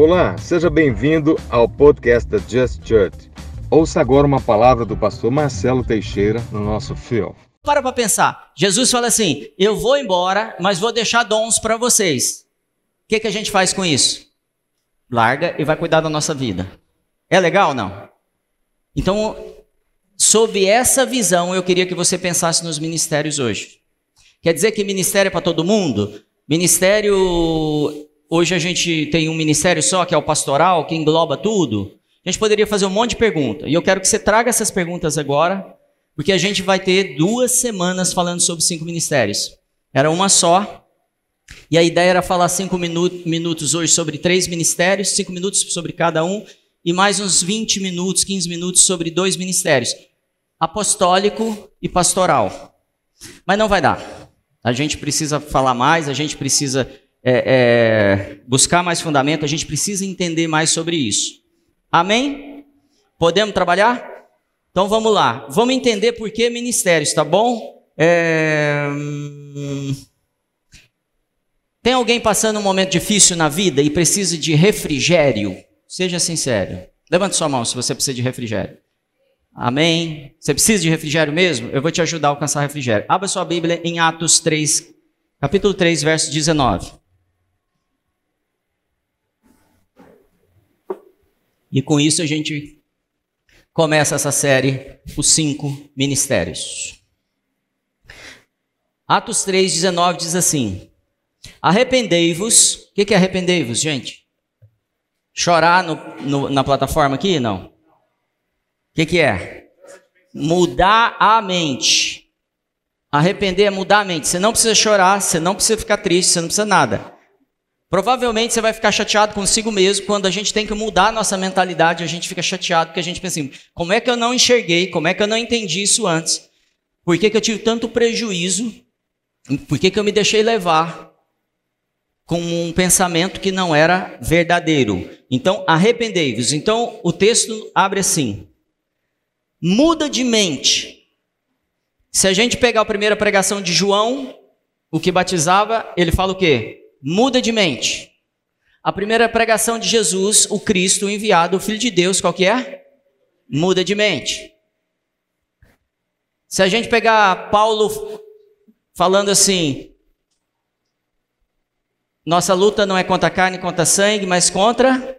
Olá, seja bem-vindo ao podcast da Just Church. Ouça agora uma palavra do pastor Marcelo Teixeira no nosso fio. Para para pensar. Jesus fala assim: Eu vou embora, mas vou deixar dons para vocês. O que, que a gente faz com isso? Larga e vai cuidar da nossa vida. É legal ou não? Então, sob essa visão, eu queria que você pensasse nos ministérios hoje. Quer dizer que ministério é para todo mundo? Ministério. Hoje a gente tem um ministério só, que é o pastoral, que engloba tudo. A gente poderia fazer um monte de perguntas. E eu quero que você traga essas perguntas agora, porque a gente vai ter duas semanas falando sobre cinco ministérios. Era uma só. E a ideia era falar cinco minutos hoje sobre três ministérios, cinco minutos sobre cada um, e mais uns 20 minutos, 15 minutos sobre dois ministérios: apostólico e pastoral. Mas não vai dar. A gente precisa falar mais, a gente precisa é, é, buscar mais fundamento, a gente precisa entender mais sobre isso. Amém? Podemos trabalhar? Então vamos lá. Vamos entender por que ministérios, tá bom? É... Hum, tem alguém passando um momento difícil na vida e precisa de refrigério? Seja sincero. Levante sua mão se você precisa de refrigério. Amém? Você precisa de refrigério mesmo? Eu vou te ajudar a alcançar refrigério. Abra sua Bíblia em Atos 3, capítulo 3, verso 19. E com isso a gente começa essa série, os cinco ministérios. Atos 3, 19 diz assim: Arrependei-vos. O que, é arrependei-vos, gente? Chorar no, no, na plataforma aqui? Não. O que, que é? Mudar a mente. Arrepender é mudar a mente. Você não precisa chorar, você não precisa ficar triste, você não precisa nada. Provavelmente você vai ficar chateado consigo mesmo quando a gente tem que mudar a nossa mentalidade, a gente fica chateado porque a gente pensa assim: como é que eu não enxerguei, como é que eu não entendi isso antes? Por que, que eu tive tanto prejuízo? Por que, que eu me deixei levar? com um pensamento que não era verdadeiro. Então, arrependei-vos. Então, o texto abre assim: muda de mente. Se a gente pegar a primeira pregação de João, o que batizava, ele fala o quê? Muda de mente. A primeira pregação de Jesus, o Cristo o enviado, o Filho de Deus, qual que é? Muda de mente. Se a gente pegar Paulo falando assim, nossa luta não é contra carne contra sangue, mas contra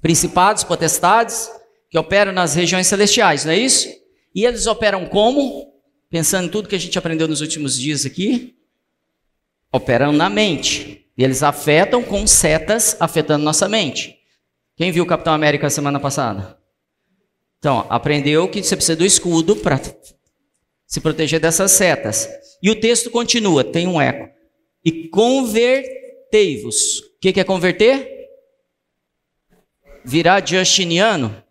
principados, potestades que operam nas regiões celestiais, não é isso? E eles operam como? Pensando em tudo que a gente aprendeu nos últimos dias aqui, operam na mente. E eles afetam com setas afetando nossa mente. Quem viu o Capitão América semana passada? Então, aprendeu que você precisa do escudo para se proteger dessas setas. E o texto continua, tem um eco. E convertei-vos. O que, é converter? Virar Justiniano?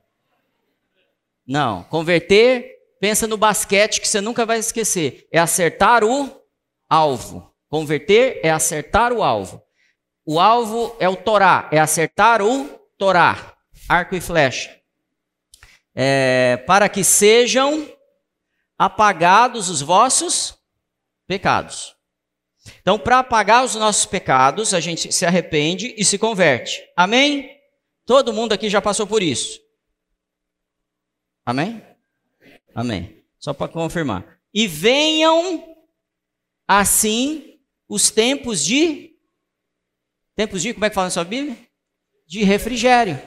Não. Converter, pensa no basquete que você nunca vai esquecer. É acertar o alvo. Converter é acertar o alvo. O alvo é o Torá, é acertar o Torá, arco e flecha. É, para que sejam apagados os vossos pecados. Então, para apagar os nossos pecados, a gente se arrepende e se converte. Amém? Todo mundo aqui já passou por isso. Amém? Amém. Só para confirmar. E venham assim os tempos de tempos de como é que fala na sua Bíblia? De refrigério.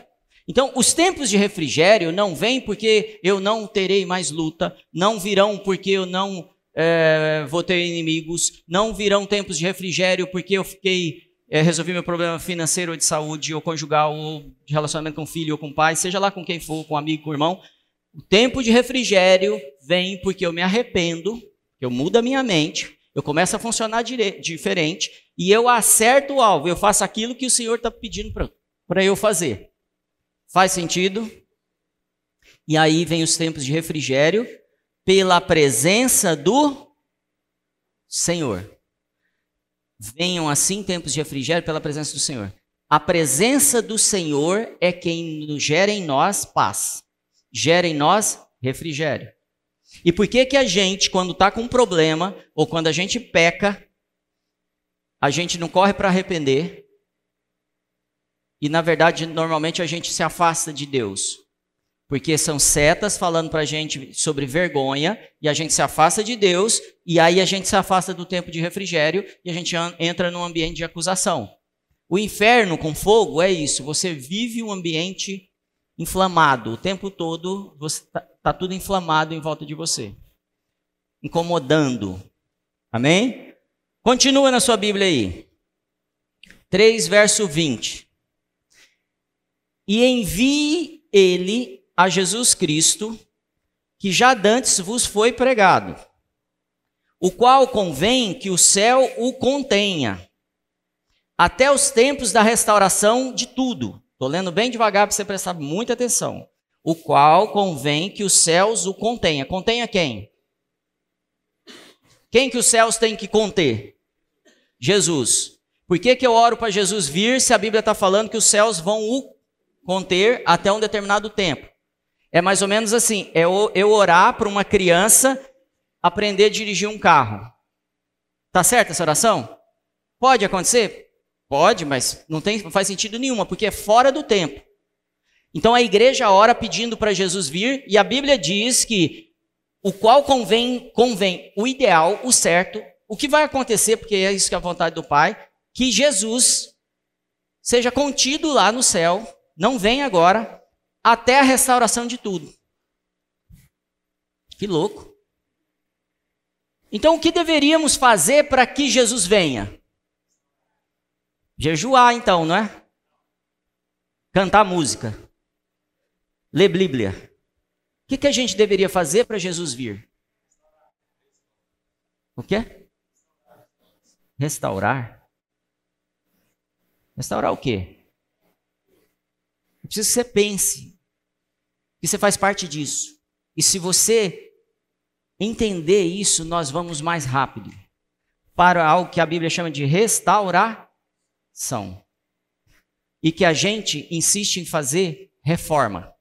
Então, os tempos de refrigério não vêm porque eu não terei mais luta, não virão porque eu não é, vou ter inimigos, não virão tempos de refrigério porque eu fiquei, é, resolvi meu problema financeiro ou de saúde, ou conjugal, ou de relacionamento com filho ou com pai, seja lá com quem for, com amigo, com irmão. O tempo de refrigério vem porque eu me arrependo, eu mudo a minha mente, eu começo a funcionar diferente e eu acerto o alvo, eu faço aquilo que o Senhor está pedindo para eu fazer. Faz sentido? E aí vem os tempos de refrigério, pela presença do Senhor. Venham assim tempos de refrigério pela presença do Senhor. A presença do Senhor é quem gera em nós paz, gera em nós refrigério. E por que que a gente, quando está com um problema, ou quando a gente peca, a gente não corre para arrepender, E na verdade, normalmente a gente se afasta de Deus. Porque são setas falando para a gente sobre vergonha, e a gente se afasta de Deus, e aí a gente se afasta do tempo de refrigério, e a gente entra num ambiente de acusação. O inferno com fogo é isso, você vive um ambiente inflamado, o tempo todo está tá tudo inflamado em volta de você, incomodando. Amém? Continua na sua Bíblia aí. 3, verso 20. E envie ele a Jesus Cristo, que já dantes vos foi pregado, o qual convém que o céu o contenha, até os tempos da restauração de tudo. Estou lendo bem devagar para você prestar muita atenção. O qual convém que os céus o contenha. Contenha quem? Quem que os céus têm que conter? Jesus. Por que, que eu oro para Jesus vir se a Bíblia está falando que os céus vão o conter até um determinado tempo? É mais ou menos assim: é eu orar para uma criança aprender a dirigir um carro. Tá certo essa oração? Pode acontecer? Pode, mas não, tem, não faz sentido nenhuma, porque é fora do tempo. Então a igreja ora pedindo para Jesus vir, e a Bíblia diz que o qual convém, convém o ideal, o certo, o que vai acontecer, porque é isso que é a vontade do Pai, que Jesus seja contido lá no céu, não vem agora, até a restauração de tudo. Que louco. Então, o que deveríamos fazer para que Jesus venha? Jejuar, então, não é? Cantar música. Ler Bíblia. O que, que a gente deveria fazer para Jesus vir? O quê? Restaurar. Restaurar o quê? Eu preciso que você pense que você faz parte disso. E se você entender isso, nós vamos mais rápido para algo que a Bíblia chama de restauração. E que a gente insiste em fazer reforma.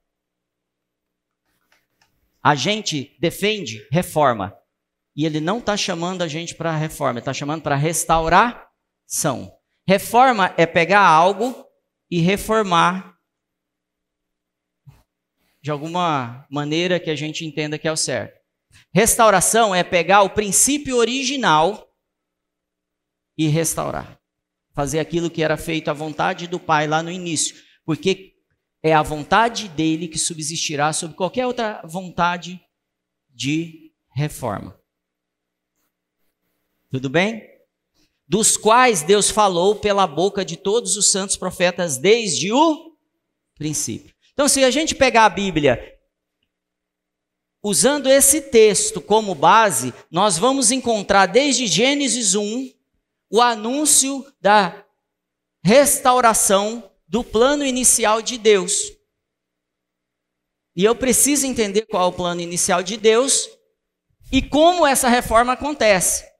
A gente defende reforma. E ele não está chamando a gente para reforma, está chamando para restauração. Reforma é pegar algo e reformar de alguma maneira que a gente entenda que é o certo. Restauração é pegar o princípio original e restaurar. Fazer aquilo que era feito à vontade do Pai lá no início. Porque é a vontade dele que subsistirá sobre qualquer outra vontade de reforma. Tudo bem? Dos quais Deus falou pela boca de todos os santos profetas desde o princípio. Então, se a gente pegar a Bíblia usando esse texto como base, nós vamos encontrar desde Gênesis 1 o anúncio da restauração do plano inicial de Deus. E eu preciso entender qual é o plano inicial de Deus e como essa reforma acontece.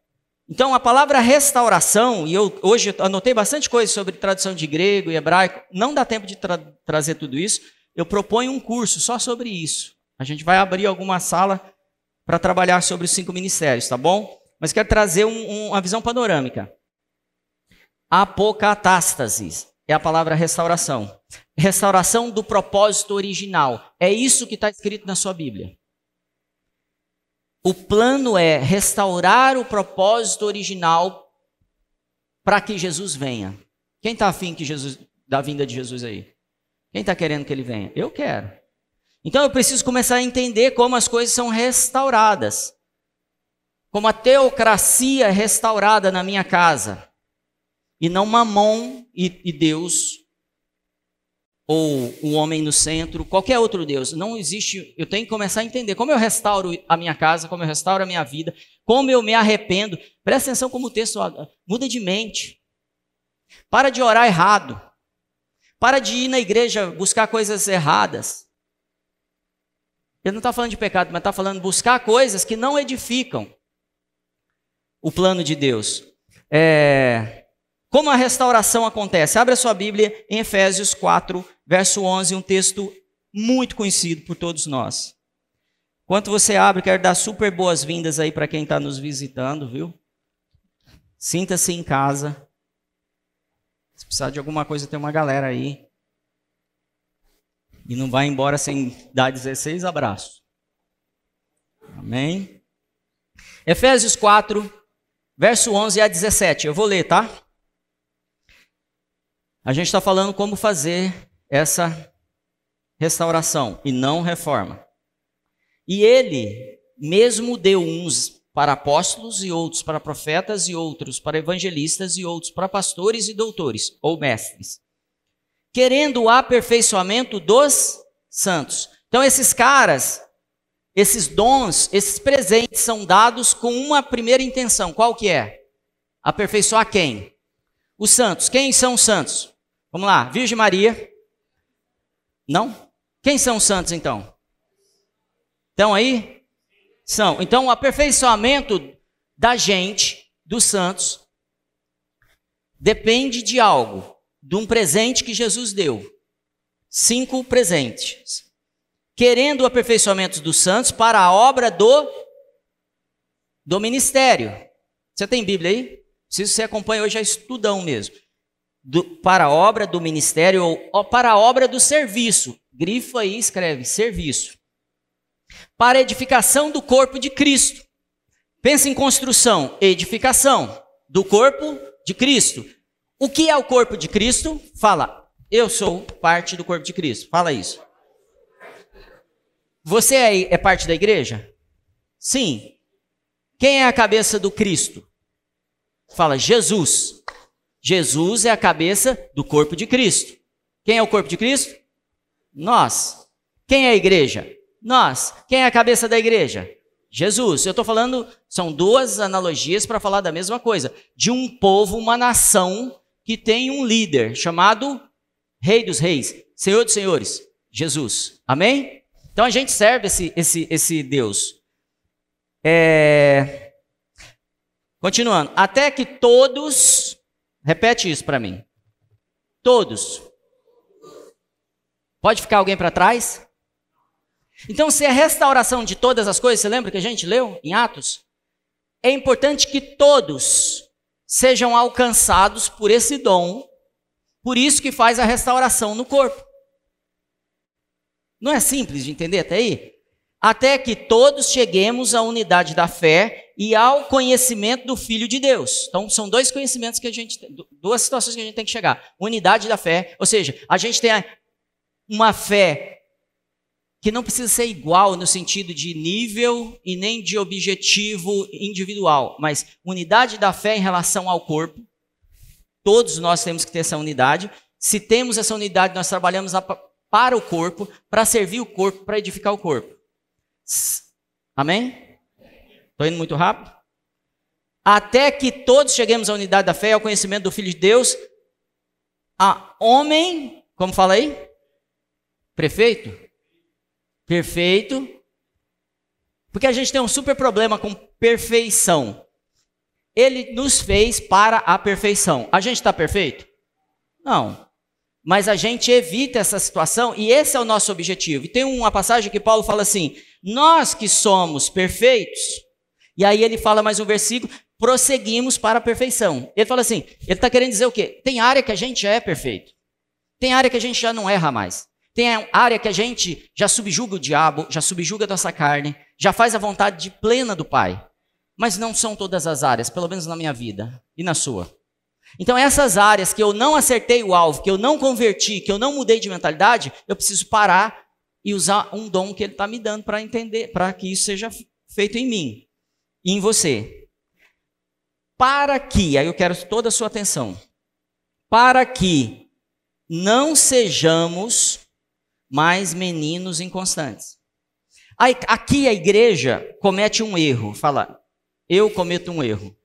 Então, a palavra restauração, e eu hoje anotei bastante coisa sobre tradução de grego e hebraico, não dá tempo de tra trazer tudo isso, eu proponho um curso só sobre isso. A gente vai abrir alguma sala para trabalhar sobre os cinco ministérios, tá bom? Mas quero trazer um, um, uma visão panorâmica. Apocatástase é a palavra restauração. Restauração do propósito original. É isso que está escrito na sua Bíblia. O plano é restaurar o propósito original para que Jesus venha. Quem está afim que Jesus, da vinda de Jesus aí? Quem está querendo que ele venha? Eu quero. Então eu preciso começar a entender como as coisas são restauradas. Como a teocracia é restaurada na minha casa. E não Mamon e, e Deus, ou o homem no centro, qualquer outro Deus. Não existe. Eu tenho que começar a entender como eu restauro a minha casa, como eu restauro a minha vida, como eu me arrependo. Presta atenção como o texto muda de mente. Para de orar errado. Para de ir na igreja buscar coisas erradas. Ele não está falando de pecado, mas está falando buscar coisas que não edificam o plano de Deus. É... Como a restauração acontece? Abra sua Bíblia em Efésios 4, verso 11, um texto muito conhecido por todos nós. Enquanto você abre, quero dar super boas-vindas aí para quem está nos visitando, viu? Sinta-se em casa. Se precisar de alguma coisa, tem uma galera aí. E não vai embora sem dar 16 abraços. Amém? Efésios 4, verso 11 a 17. Eu vou ler, tá? A gente está falando como fazer essa restauração e não reforma. E ele mesmo deu uns para apóstolos e outros para profetas e outros para evangelistas e outros para pastores e doutores ou mestres, querendo o aperfeiçoamento dos santos. Então esses caras, esses dons, esses presentes são dados com uma primeira intenção. Qual que é? Aperfeiçoar quem? Os santos. Quem são os santos? Vamos lá, Virgem Maria. Não? Quem são os santos então? Estão aí? São. Então, o aperfeiçoamento da gente, dos santos, depende de algo, de um presente que Jesus deu. Cinco presentes. Querendo o aperfeiçoamento dos santos para a obra do do ministério. Você tem Bíblia aí? Se você acompanha hoje é estudão mesmo. Do, para a obra do ministério ou, ou para a obra do serviço. Grifo aí, escreve serviço para a edificação do corpo de Cristo. Pensa em construção, edificação do corpo de Cristo. O que é o corpo de Cristo? Fala, eu sou parte do corpo de Cristo. Fala isso. Você é, é parte da igreja? Sim. Quem é a cabeça do Cristo? Fala, Jesus. Jesus é a cabeça do corpo de Cristo. Quem é o corpo de Cristo? Nós. Quem é a igreja? Nós. Quem é a cabeça da igreja? Jesus. Eu estou falando, são duas analogias para falar da mesma coisa. De um povo, uma nação que tem um líder chamado Rei dos Reis, Senhor dos Senhores, Jesus. Amém? Então a gente serve esse, esse, esse Deus. É... Continuando. Até que todos. Repete isso para mim. Todos. Pode ficar alguém para trás? Então, se é restauração de todas as coisas, você lembra que a gente leu em Atos? É importante que todos sejam alcançados por esse dom, por isso que faz a restauração no corpo. Não é simples de entender até aí? Até que todos cheguemos à unidade da fé e ao conhecimento do Filho de Deus. Então, são dois conhecimentos que a gente, duas situações que a gente tem que chegar: unidade da fé, ou seja, a gente tem uma fé que não precisa ser igual no sentido de nível e nem de objetivo individual, mas unidade da fé em relação ao corpo. Todos nós temos que ter essa unidade. Se temos essa unidade, nós trabalhamos para o corpo, para servir o corpo, para edificar o corpo. Amém? Estou indo muito rápido? Até que todos cheguemos à unidade da fé e ao conhecimento do Filho de Deus, a homem, como fala aí? Prefeito? perfeito. Porque a gente tem um super problema com perfeição. Ele nos fez para a perfeição. A gente está perfeito? Não. Mas a gente evita essa situação e esse é o nosso objetivo. E tem uma passagem que Paulo fala assim: Nós que somos perfeitos, e aí ele fala mais um versículo, prosseguimos para a perfeição. Ele fala assim: ele está querendo dizer o quê? Tem área que a gente já é perfeito, tem área que a gente já não erra mais. Tem área que a gente já subjuga o diabo, já subjuga a nossa carne, já faz a vontade plena do Pai. Mas não são todas as áreas, pelo menos na minha vida e na sua. Então, essas áreas que eu não acertei o alvo, que eu não converti, que eu não mudei de mentalidade, eu preciso parar e usar um dom que Ele está me dando para entender, para que isso seja feito em mim e em você. Para que, aí eu quero toda a sua atenção, para que não sejamos mais meninos inconstantes. Aqui a igreja comete um erro. Fala, eu cometo um erro.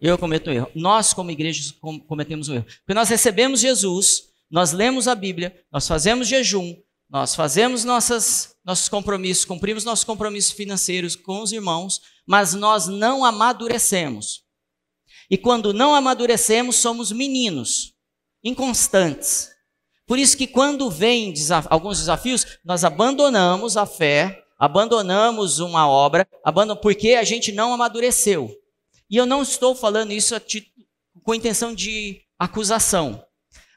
Eu cometo um erro. Nós, como igreja, cometemos um erro. Porque nós recebemos Jesus, nós lemos a Bíblia, nós fazemos jejum, nós fazemos nossas, nossos compromissos, cumprimos nossos compromissos financeiros com os irmãos, mas nós não amadurecemos. E quando não amadurecemos, somos meninos, inconstantes. Por isso que quando vem desaf alguns desafios, nós abandonamos a fé, abandonamos uma obra, porque a gente não amadureceu. E eu não estou falando isso com intenção de acusação.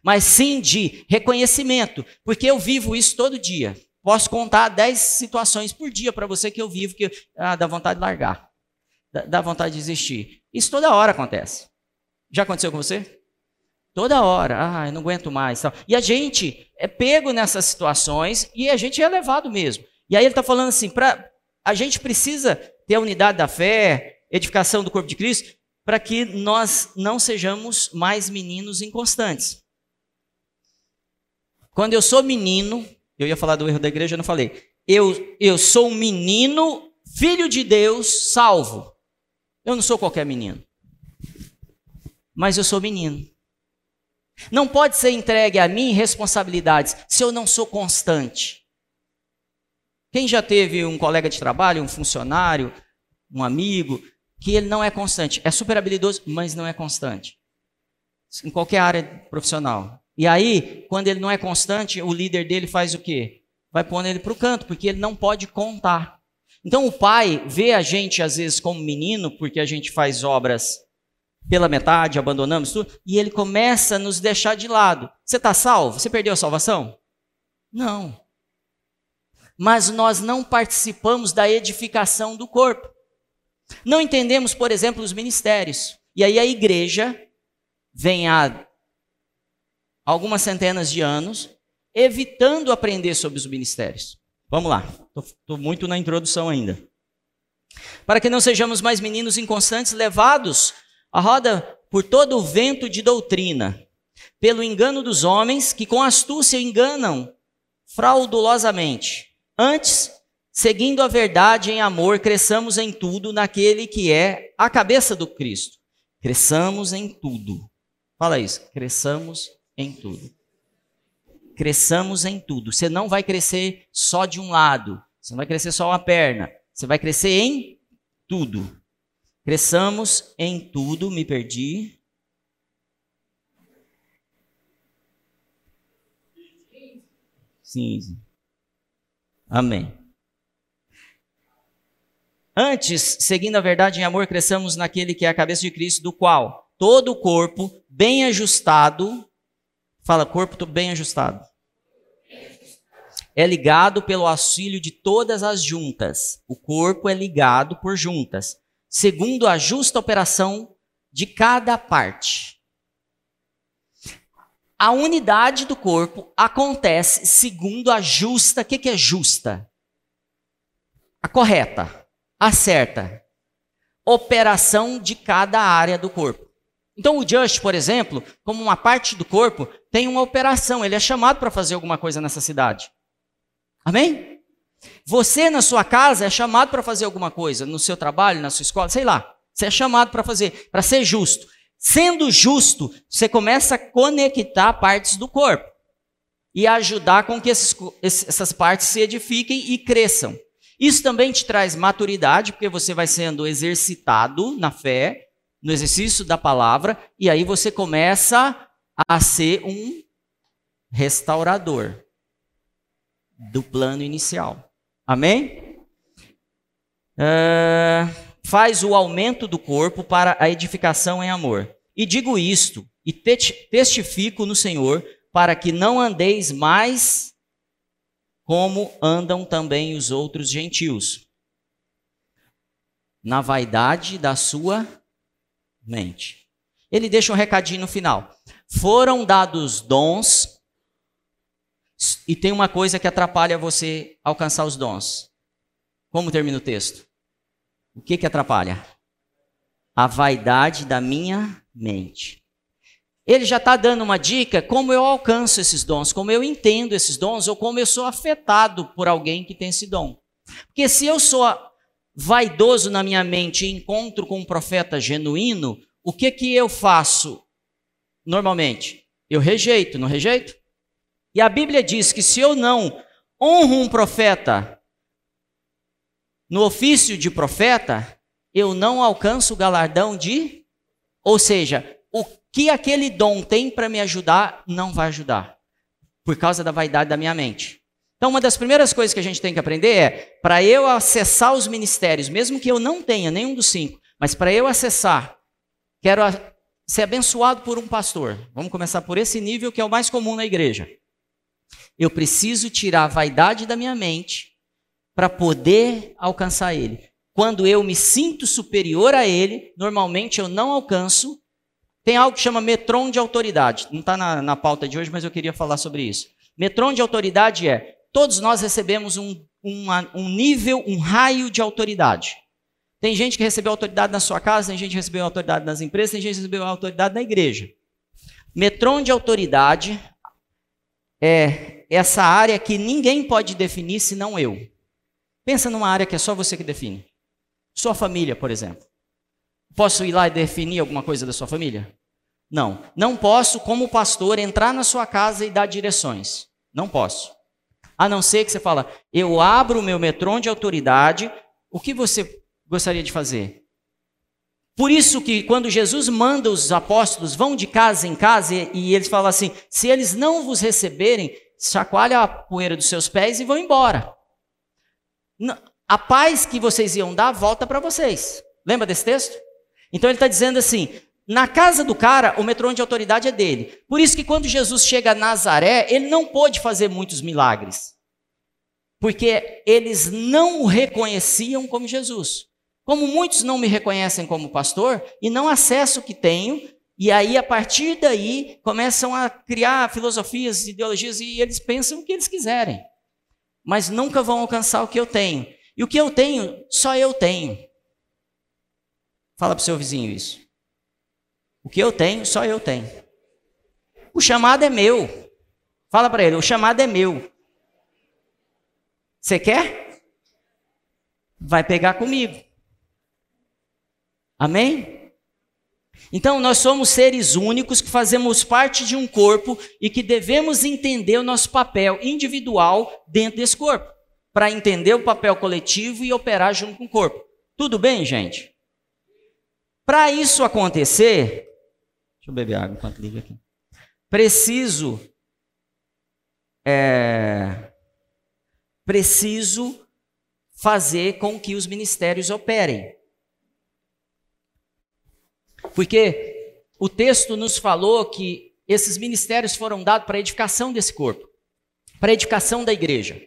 mas sim de reconhecimento, porque eu vivo isso todo dia. Posso contar 10 situações por dia para você que eu vivo que ah, dá vontade de largar, dá, vontade de desistir. Isso toda hora acontece. Já aconteceu com você? Toda hora, ah, eu não aguento mais. E a gente é pego nessas situações e a gente é levado mesmo. E aí ele está falando assim: pra, a gente precisa ter a unidade da fé, edificação do corpo de Cristo, para que nós não sejamos mais meninos inconstantes. Quando eu sou menino, eu ia falar do erro da igreja, eu não falei. Eu, eu sou um menino, filho de Deus, salvo. Eu não sou qualquer menino. Mas eu sou menino. Não pode ser entregue a mim responsabilidades se eu não sou constante. Quem já teve um colega de trabalho, um funcionário, um amigo, que ele não é constante? É super habilidoso, mas não é constante. Em qualquer área profissional. E aí, quando ele não é constante, o líder dele faz o quê? Vai pondo ele para o canto, porque ele não pode contar. Então o pai vê a gente, às vezes, como menino, porque a gente faz obras pela metade, abandonamos tudo, e ele começa a nos deixar de lado. Você está salvo? Você perdeu a salvação? Não. Mas nós não participamos da edificação do corpo. Não entendemos, por exemplo, os ministérios. E aí a igreja vem há algumas centenas de anos, evitando aprender sobre os ministérios. Vamos lá, estou muito na introdução ainda. Para que não sejamos mais meninos inconstantes, levados à roda por todo o vento de doutrina, pelo engano dos homens que com astúcia enganam fraudulosamente. Antes, seguindo a verdade em amor, cresçamos em tudo naquele que é a cabeça do Cristo. Cresçamos em tudo. Fala isso, cresçamos em tudo. Cresçamos em tudo. Você não vai crescer só de um lado. Você não vai crescer só uma perna. Você vai crescer em tudo. Cresçamos em tudo. Me perdi. Sim. Amém. Antes, seguindo a verdade em amor, cresçamos naquele que é a cabeça de Cristo, do qual todo o corpo, bem ajustado, Fala, corpo bem ajustado. É ligado pelo auxílio de todas as juntas. O corpo é ligado por juntas, segundo a justa operação de cada parte. A unidade do corpo acontece segundo a justa. O que, que é justa? A correta, a certa operação de cada área do corpo. Então, o Just, por exemplo, como uma parte do corpo, tem uma operação, ele é chamado para fazer alguma coisa nessa cidade. Amém? Você, na sua casa, é chamado para fazer alguma coisa, no seu trabalho, na sua escola, sei lá. Você é chamado para fazer, para ser justo. Sendo justo, você começa a conectar partes do corpo e ajudar com que esses, essas partes se edifiquem e cresçam. Isso também te traz maturidade, porque você vai sendo exercitado na fé no exercício da palavra, e aí você começa a ser um restaurador do plano inicial. Amém? Uh, faz o aumento do corpo para a edificação em amor. E digo isto, e testifico no Senhor, para que não andeis mais como andam também os outros gentios, na vaidade da sua mente. Ele deixa um recadinho no final. Foram dados dons, e tem uma coisa que atrapalha você alcançar os dons. Como termina o texto? O que, que atrapalha? A vaidade da minha mente. Ele já está dando uma dica como eu alcanço esses dons, como eu entendo esses dons, ou como eu sou afetado por alguém que tem esse dom. Porque se eu sou vaidoso na minha mente e encontro com um profeta genuíno, o que que eu faço normalmente? Eu rejeito, não rejeito? E a Bíblia diz que se eu não honro um profeta no ofício de profeta, eu não alcanço o galardão de. Ou seja, o que aquele dom tem para me ajudar, não vai ajudar, por causa da vaidade da minha mente. Então, uma das primeiras coisas que a gente tem que aprender é: para eu acessar os ministérios, mesmo que eu não tenha nenhum dos cinco, mas para eu acessar, quero ser abençoado por um pastor. Vamos começar por esse nível que é o mais comum na igreja. Eu preciso tirar a vaidade da minha mente para poder alcançar ele. Quando eu me sinto superior a ele, normalmente eu não alcanço. Tem algo que chama metron de autoridade. Não está na, na pauta de hoje, mas eu queria falar sobre isso. Metron de autoridade é: todos nós recebemos um, uma, um nível, um raio de autoridade. Tem gente que recebeu autoridade na sua casa, tem gente que recebeu autoridade nas empresas, tem gente que recebeu autoridade na igreja. Metron de autoridade é essa área que ninguém pode definir senão eu. Pensa numa área que é só você que define. Sua família, por exemplo. Posso ir lá e definir alguma coisa da sua família? Não. Não posso, como pastor, entrar na sua casa e dar direções. Não posso. A não ser que você fala, eu abro o meu metrô de autoridade, o que você gostaria de fazer? Por isso que quando Jesus manda os apóstolos vão de casa em casa e, e eles falam assim, se eles não vos receberem, chacoalha a poeira dos seus pés e vão embora. A paz que vocês iam dar volta para vocês. Lembra desse texto? Então ele está dizendo assim: na casa do cara, o metrô de autoridade é dele. Por isso que quando Jesus chega a Nazaré, ele não pôde fazer muitos milagres. Porque eles não o reconheciam como Jesus. Como muitos não me reconhecem como pastor e não acesso o que tenho, e aí a partir daí começam a criar filosofias, ideologias e eles pensam o que eles quiserem. Mas nunca vão alcançar o que eu tenho. E o que eu tenho, só eu tenho. Fala para o seu vizinho isso. O que eu tenho, só eu tenho. O chamado é meu. Fala para ele, o chamado é meu. Você quer? Vai pegar comigo. Amém? Então, nós somos seres únicos que fazemos parte de um corpo e que devemos entender o nosso papel individual dentro desse corpo, para entender o papel coletivo e operar junto com o corpo. Tudo bem, gente? Para isso acontecer, deixa eu beber água enquanto liga aqui. Preciso, é, preciso fazer com que os ministérios operem. Porque o texto nos falou que esses ministérios foram dados para a edificação desse corpo, para a edificação da igreja.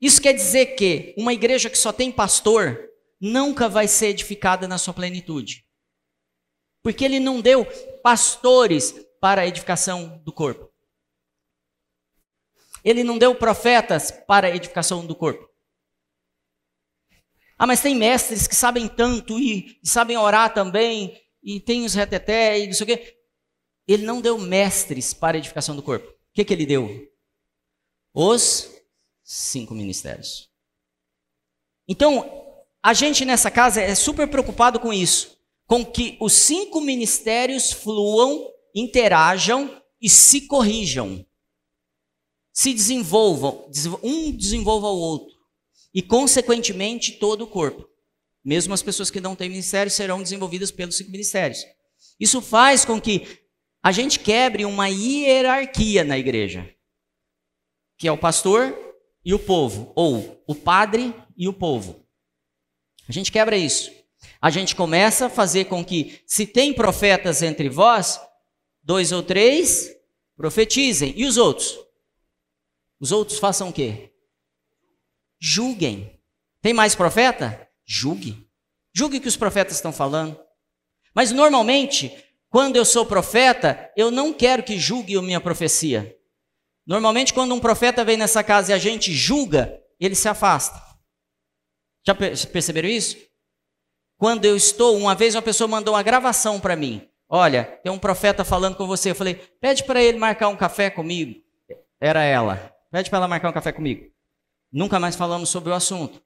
Isso quer dizer que uma igreja que só tem pastor nunca vai ser edificada na sua plenitude. Porque ele não deu pastores para a edificação do corpo. Ele não deu profetas para a edificação do corpo. Ah, mas tem mestres que sabem tanto e, sabem orar também, e tem os reteté e não sei o quê. Ele não deu mestres para a edificação do corpo. O que, que ele deu? Os cinco ministérios. Então, a gente nessa casa é super preocupado com isso, com que os cinco ministérios fluam, interajam e se corrijam, se desenvolvam, um desenvolva o outro e, consequentemente, todo o corpo. Mesmo as pessoas que não têm ministério serão desenvolvidas pelos cinco ministérios. Isso faz com que a gente quebre uma hierarquia na igreja, que é o pastor e o povo, ou o padre e o povo. A gente quebra isso. A gente começa a fazer com que, se tem profetas entre vós, dois ou três profetizem. E os outros? Os outros façam o quê? julguem. Tem mais profeta? Julgue. Julgue o que os profetas estão falando. Mas normalmente, quando eu sou profeta, eu não quero que julgue a minha profecia. Normalmente, quando um profeta vem nessa casa e a gente julga, ele se afasta. Já perceberam isso? Quando eu estou, uma vez uma pessoa mandou uma gravação para mim. Olha, tem um profeta falando com você. Eu falei, pede para ele marcar um café comigo. Era ela. Pede para ela marcar um café comigo. Nunca mais falamos sobre o assunto.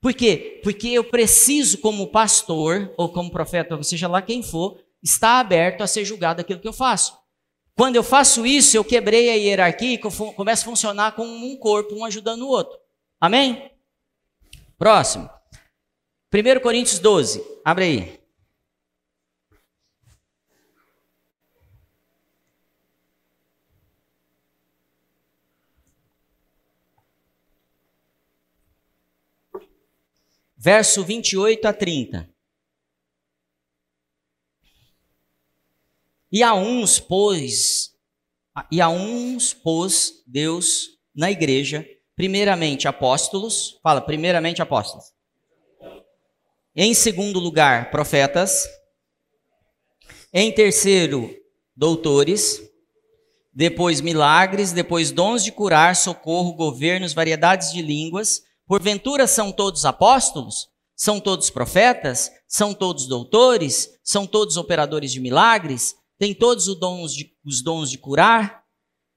Por quê? Porque eu preciso, como pastor, ou como profeta, ou seja lá quem for, estar aberto a ser julgado aquilo que eu faço. Quando eu faço isso, eu quebrei a hierarquia e começo a funcionar como um corpo, um ajudando o outro. Amém? Próximo. 1 Coríntios 12. Abre aí. verso 28 a 30. E a uns pôs, e a uns pôs Deus na igreja, primeiramente apóstolos, fala, primeiramente apóstolos. Em segundo lugar, profetas. Em terceiro, doutores. Depois, milagres. Depois, dons de curar, socorro, governos, variedades de línguas. Porventura são todos apóstolos? São todos profetas? São todos doutores? São todos operadores de milagres? Têm todos os dons de, os dons de curar?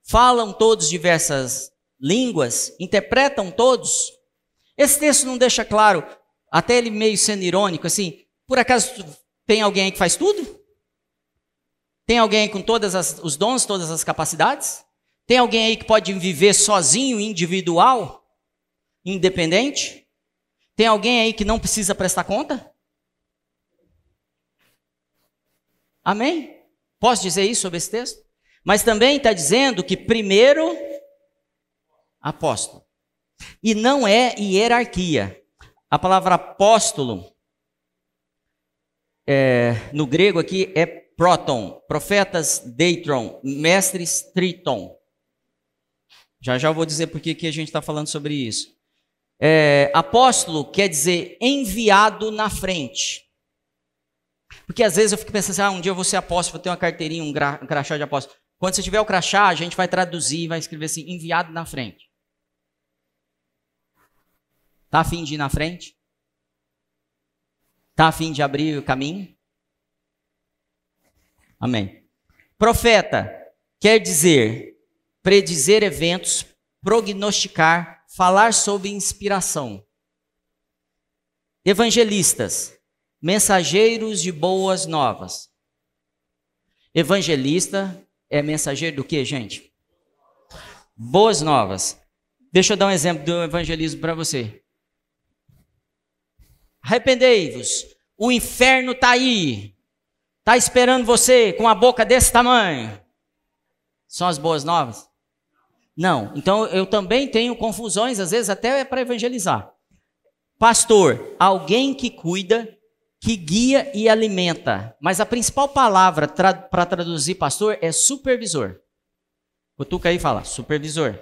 Falam todos diversas línguas? Interpretam todos? Esse texto não deixa claro até ele meio sendo irônico, assim, por acaso tem alguém aí que faz tudo? Tem alguém com todos os dons, todas as capacidades? Tem alguém aí que pode viver sozinho, individual, independente? Tem alguém aí que não precisa prestar conta? Amém? Posso dizer isso sobre esse texto? Mas também está dizendo que primeiro apóstolo. E não é hierarquia. A palavra apóstolo, é, no grego aqui, é proton, profetas deitron, mestres triton. Já já eu vou dizer por que a gente está falando sobre isso. É, apóstolo quer dizer enviado na frente. Porque às vezes eu fico pensando assim, ah, um dia eu vou ser apóstolo, vou ter uma carteirinha, um, gra, um crachá de apóstolo. Quando você tiver o crachá, a gente vai traduzir e vai escrever assim, enviado na frente. Está afim de ir na frente? Está afim de abrir o caminho? Amém. Profeta quer dizer predizer eventos, prognosticar, falar sobre inspiração. Evangelistas, mensageiros de boas novas. Evangelista é mensageiro do que, gente? Boas novas. Deixa eu dar um exemplo do evangelismo para você. Arrependei-vos. O inferno está aí. Está esperando você com a boca desse tamanho. São as boas novas? Não. Então eu também tenho confusões, às vezes até para evangelizar. Pastor, alguém que cuida, que guia e alimenta. Mas a principal palavra tra para traduzir pastor é supervisor. Cutuca aí e fala, supervisor.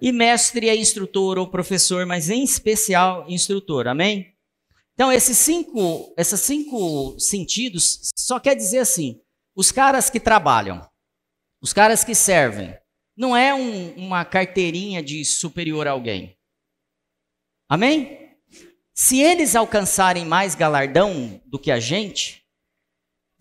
E mestre é instrutor ou professor, mas em especial instrutor. Amém? Então, esses cinco, esses cinco sentidos só quer dizer assim: os caras que trabalham, os caras que servem, não é um, uma carteirinha de superior a alguém. Amém? Se eles alcançarem mais galardão do que a gente,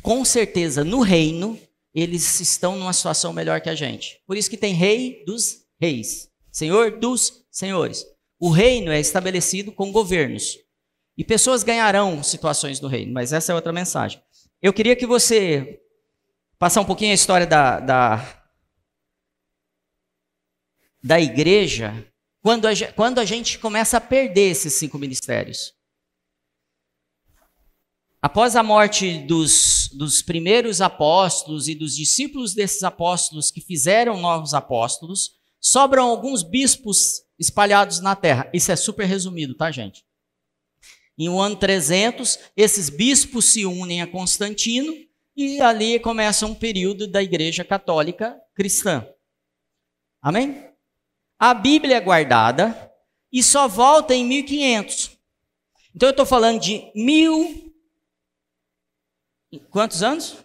com certeza no reino eles estão numa situação melhor que a gente. Por isso que tem rei dos reis. Senhor dos senhores. O reino é estabelecido com governos. E pessoas ganharão situações do reino, mas essa é outra mensagem. Eu queria que você passar um pouquinho a história da, da, da igreja quando a, quando a gente começa a perder esses cinco ministérios. Após a morte dos, dos primeiros apóstolos e dos discípulos desses apóstolos que fizeram novos apóstolos, Sobram alguns bispos espalhados na terra. Isso é super resumido, tá, gente? Em um ano 300, esses bispos se unem a Constantino e ali começa um período da Igreja Católica Cristã. Amém? A Bíblia é guardada e só volta em 1500. Então eu estou falando de mil. Quantos anos?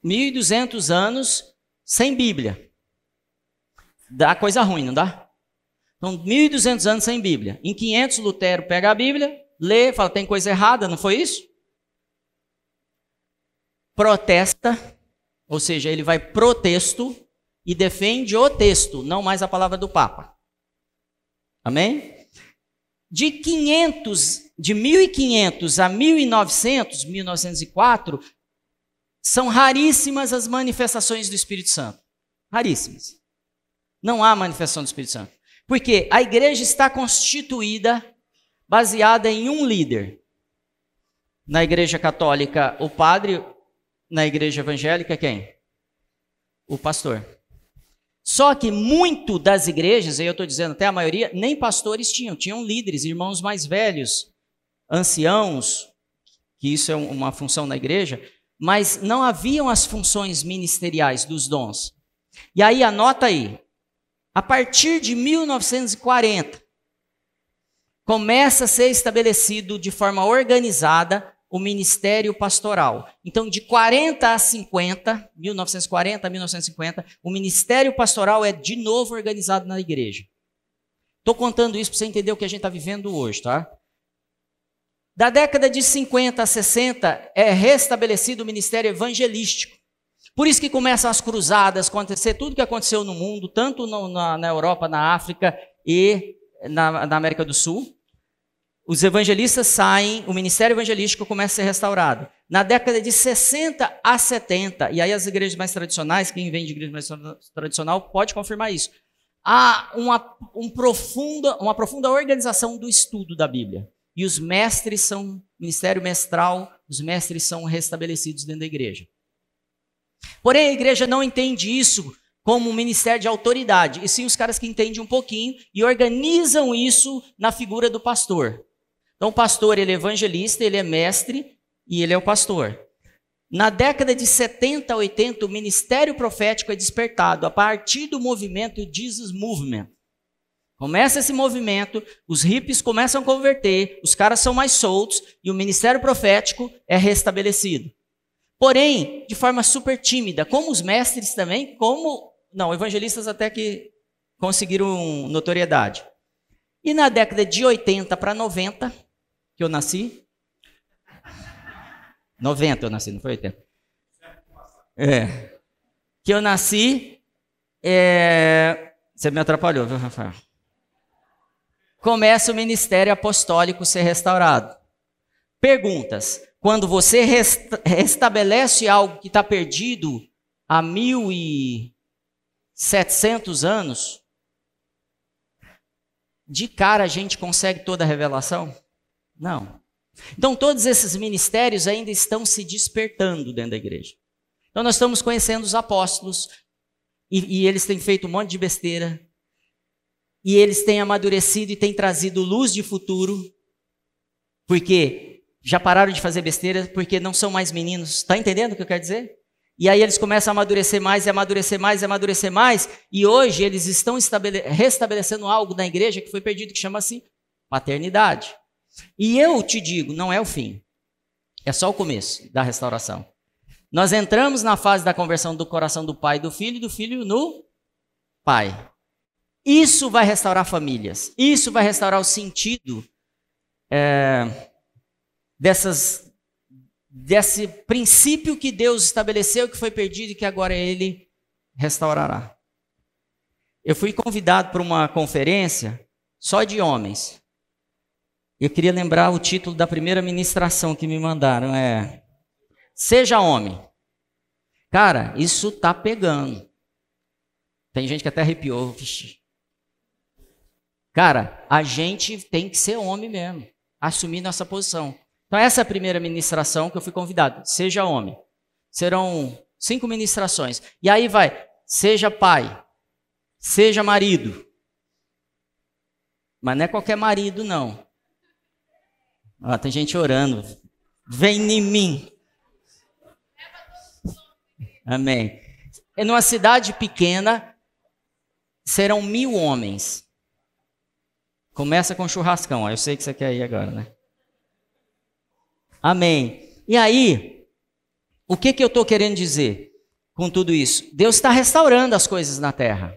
1200 anos sem Bíblia. Dá coisa ruim, não dá? Então, 1.200 anos sem Bíblia. Em 500, Lutero pega a Bíblia, lê, fala, tem coisa errada, não foi isso? Protesta, ou seja, ele vai pro texto e defende o texto, não mais a palavra do Papa. Amém? De 500, de 1500 a 1900, 1904, são raríssimas as manifestações do Espírito Santo. Raríssimas. Não há manifestação do Espírito Santo. Porque a igreja está constituída baseada em um líder. Na igreja católica, o padre. Na igreja evangélica, quem? O pastor. Só que muito das igrejas, e eu estou dizendo até a maioria, nem pastores tinham, tinham líderes, irmãos mais velhos, anciãos, que isso é uma função na igreja, mas não haviam as funções ministeriais dos dons. E aí, anota aí, a partir de 1940, começa a ser estabelecido de forma organizada o ministério pastoral. Então, de 40 a 50, 1940 a 1950, o ministério pastoral é de novo organizado na igreja. Estou contando isso para você entender o que a gente está vivendo hoje, tá? Da década de 50 a 60 é restabelecido o ministério evangelístico. Por isso que começam as cruzadas, acontecer tudo que aconteceu no mundo, tanto no, na, na, Europa, na África e na, na América do Sul. Os evangelistas saem, o ministério evangelístico começa a ser restaurado. Na década de 60 a 70, e aí as igrejas mais tradicionais, quem vem de igreja mais tradicional pode confirmar isso. Há uma, um profunda, uma profunda organização do estudo da Bíblia. E os mestres são, ministério mestral, os mestres são restabelecidos dentro da igreja. Porém, a igreja não entende isso como um ministério de autoridade, e sim os caras que entendem um pouquinho e organizam isso na figura do pastor. Então, o pastor, ele é evangelista, ele é mestre e ele é o pastor. Na década de 70, 80, o ministério profético é despertado a partir do movimento Jesus Movement. Começa esse movimento, os hippies começam a converter, os caras são mais soltos e o ministério profético é restabelecido. Porém, de forma super tímida, como os mestres também, como. Não, evangelistas até que conseguiram notoriedade. E na década de 80 para 90, que eu nasci. 90 eu nasci, não foi 80? É. Que eu nasci. É... Você me atrapalhou, viu, Rafael? Começa o ministério apostólico ser restaurado. Perguntas. Quando você restabelece algo que está perdido há mil e setecentos anos, de cara a gente consegue toda a revelação? Não. Então, todos esses ministérios ainda estão se despertando dentro da igreja. Então, nós estamos conhecendo os apóstolos, e, e eles têm feito um monte de besteira, e eles têm amadurecido e têm trazido luz de futuro, porque já pararam de fazer besteira, porque não são mais meninos. Está entendendo o que eu quero dizer? E aí eles começam a amadurecer mais, e amadurecer mais, e amadurecer mais, e hoje eles estão restabelecendo algo na igreja que foi perdido, que chama-se paternidade. E eu te digo, não é o fim. É só o começo da restauração. Nós entramos na fase da conversão do coração do pai e do filho e do filho no pai. Isso vai restaurar famílias. Isso vai restaurar o sentido é, dessas, desse princípio que Deus estabeleceu, que foi perdido e que agora Ele restaurará. Eu fui convidado para uma conferência só de homens. Eu queria lembrar o título da primeira ministração que me mandaram é Seja homem. Cara, isso tá pegando. Tem gente que até arrepiou. Cara, a gente tem que ser homem mesmo, assumir nossa posição. Então essa é a primeira ministração que eu fui convidado. Seja homem. Serão cinco ministrações. E aí vai, seja pai, seja marido. Mas não é qualquer marido, não. Ah, tem gente orando. Vem em mim. Amém. Em uma cidade pequena, serão mil homens. Começa com churrascão. Eu sei que você quer ir agora, né? Amém. E aí, o que, que eu estou querendo dizer com tudo isso? Deus está restaurando as coisas na terra.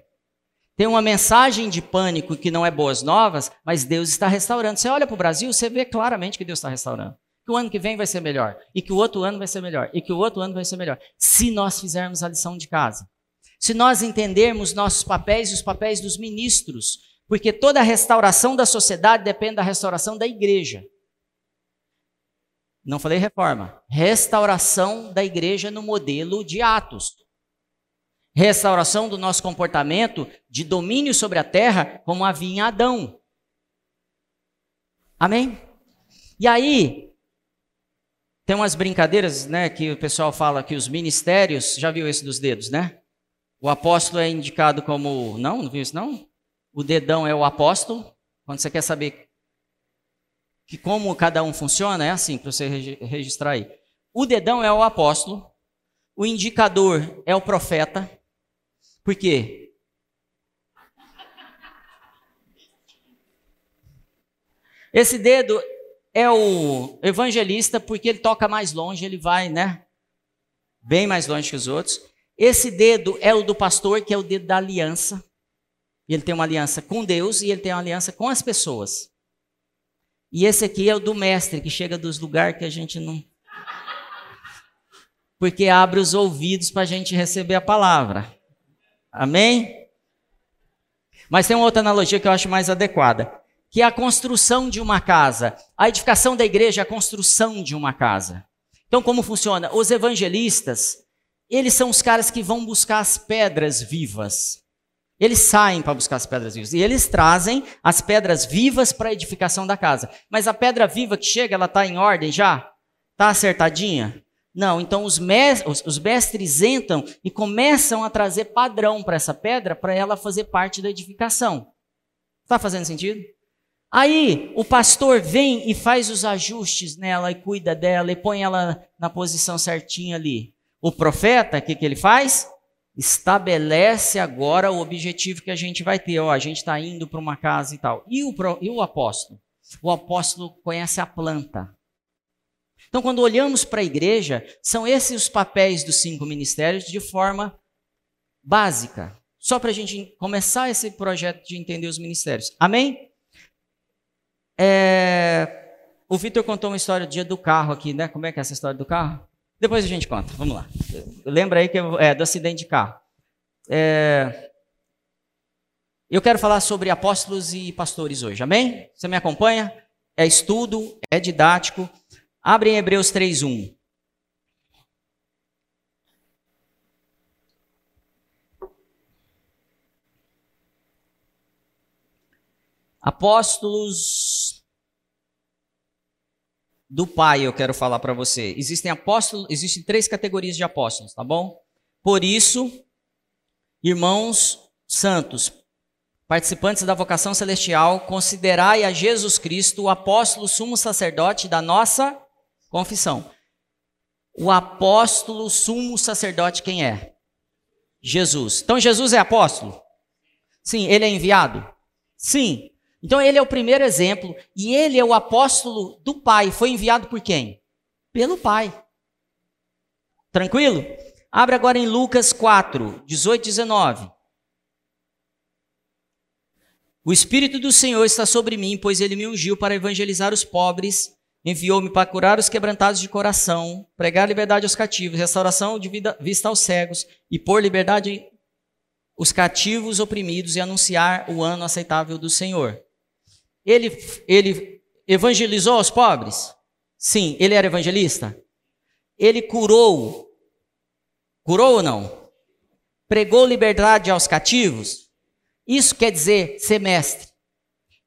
Tem uma mensagem de pânico que não é boas novas, mas Deus está restaurando. Você olha para o Brasil, você vê claramente que Deus está restaurando. Que o ano que vem vai ser melhor, e que o outro ano vai ser melhor, e que o outro ano vai ser melhor. Se nós fizermos a lição de casa. Se nós entendermos nossos papéis e os papéis dos ministros, porque toda a restauração da sociedade depende da restauração da igreja. Não falei reforma. Restauração da igreja no modelo de Atos restauração do nosso comportamento de domínio sobre a terra, como havia em Adão. Amém? E aí, tem umas brincadeiras, né, que o pessoal fala que os ministérios, já viu esse dos dedos, né? O apóstolo é indicado como, não, não viu isso não? O dedão é o apóstolo. Quando você quer saber que como cada um funciona, é assim para você registrar aí. o dedão é o apóstolo, o indicador é o profeta. Por quê? Esse dedo é o evangelista porque ele toca mais longe, ele vai, né? Bem mais longe que os outros. Esse dedo é o do pastor, que é o dedo da aliança. Ele tem uma aliança com Deus e ele tem uma aliança com as pessoas. E esse aqui é o do mestre, que chega dos lugares que a gente não. Porque abre os ouvidos para a gente receber a palavra. Amém? Mas tem uma outra analogia que eu acho mais adequada, que é a construção de uma casa. A edificação da igreja é a construção de uma casa. Então, como funciona? Os evangelistas, eles são os caras que vão buscar as pedras vivas. Eles saem para buscar as pedras vivas. E eles trazem as pedras vivas para a edificação da casa. Mas a pedra viva que chega, ela está em ordem já? Está acertadinha? Não. Então os mestres, os mestres entram e começam a trazer padrão para essa pedra para ela fazer parte da edificação. Está fazendo sentido? Aí o pastor vem e faz os ajustes nela e cuida dela e põe ela na posição certinha ali. O profeta, o que, que ele faz? Estabelece agora o objetivo que a gente vai ter. Ó, a gente está indo para uma casa e tal. E o, e o apóstolo? O apóstolo conhece a planta. Então, quando olhamos para a igreja, são esses os papéis dos cinco ministérios de forma básica. Só para a gente começar esse projeto de entender os ministérios. Amém? É... O Vitor contou uma história do dia do carro aqui, né? Como é que é essa história do carro? Depois a gente conta, vamos lá. Lembra aí que é do acidente de carro. É, eu quero falar sobre apóstolos e pastores hoje, amém? Você me acompanha? É estudo, é didático. Abre em Hebreus 3:1. Apóstolos do Pai, eu quero falar para você. Existem apóstolos, existem três categorias de apóstolos, tá bom? Por isso, irmãos santos, participantes da vocação celestial, considerai a Jesus Cristo o apóstolo sumo sacerdote da nossa confissão. O apóstolo sumo sacerdote quem é? Jesus. Então Jesus é apóstolo? Sim, ele é enviado? Sim. Então ele é o primeiro exemplo e ele é o apóstolo do Pai. Foi enviado por quem? Pelo Pai. Tranquilo? Abre agora em Lucas 4, 18 e 19. O Espírito do Senhor está sobre mim, pois ele me ungiu para evangelizar os pobres, enviou-me para curar os quebrantados de coração, pregar liberdade aos cativos, restauração de vida, vista aos cegos e pôr liberdade os cativos oprimidos e anunciar o ano aceitável do Senhor. Ele, ele evangelizou os pobres? Sim. Ele era evangelista? Ele curou. Curou ou não? Pregou liberdade aos cativos? Isso quer dizer ser mestre.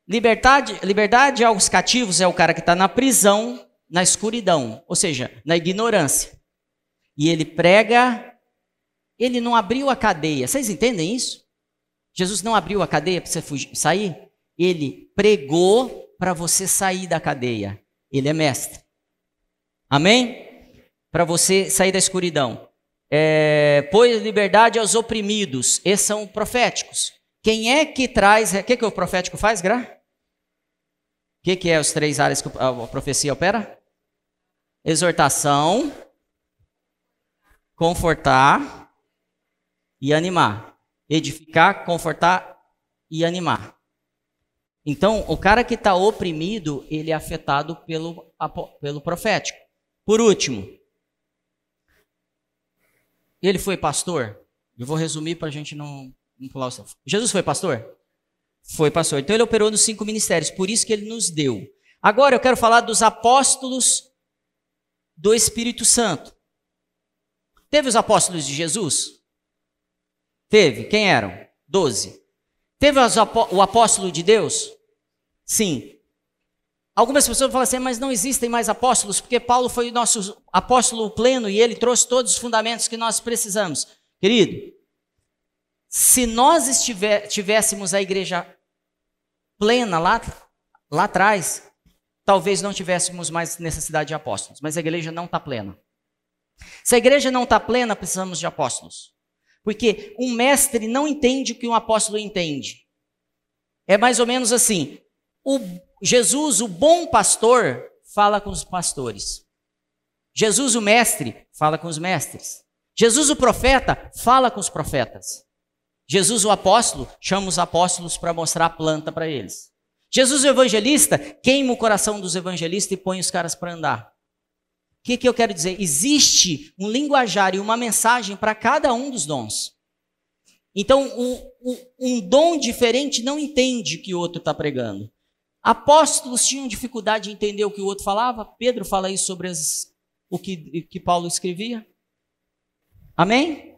Liberdade, liberdade aos cativos é o cara que está na prisão, na escuridão, ou seja, na ignorância. E ele prega, ele não abriu a cadeia. Vocês entendem isso? Jesus não abriu a cadeia para você fugir, sair? Ele pregou para você sair da cadeia. Ele é mestre. Amém? Para você sair da escuridão. É, pois liberdade aos oprimidos. Esses são proféticos. Quem é que traz. O que, que o profético faz, Gra? O que, que é as três áreas que a profecia opera? Exortação, confortar e animar. Edificar, confortar e animar. Então, o cara que está oprimido, ele é afetado pelo, pelo profético. Por último, ele foi pastor? Eu vou resumir para a gente não, não pular o céu. Jesus foi pastor? Foi pastor. Então ele operou nos cinco ministérios, por isso que ele nos deu. Agora eu quero falar dos apóstolos do Espírito Santo. Teve os apóstolos de Jesus? Teve. Quem eram? Doze. Teve o apóstolo de Deus? Sim. Algumas pessoas falam assim, mas não existem mais apóstolos, porque Paulo foi o nosso apóstolo pleno e ele trouxe todos os fundamentos que nós precisamos. Querido, se nós estiver, tivéssemos a igreja plena lá, lá atrás, talvez não tivéssemos mais necessidade de apóstolos, mas a igreja não está plena. Se a igreja não está plena, precisamos de apóstolos. Porque um mestre não entende o que um apóstolo entende. É mais ou menos assim: o Jesus, o bom pastor, fala com os pastores. Jesus, o mestre, fala com os mestres. Jesus, o profeta, fala com os profetas. Jesus, o apóstolo, chama os apóstolos para mostrar a planta para eles. Jesus, o evangelista, queima o coração dos evangelistas e põe os caras para andar. O que, que eu quero dizer? Existe um linguajar e uma mensagem para cada um dos dons. Então, um, um, um dom diferente não entende o que o outro está pregando. Apóstolos tinham dificuldade de entender o que o outro falava. Pedro fala isso sobre as, o que, que Paulo escrevia. Amém?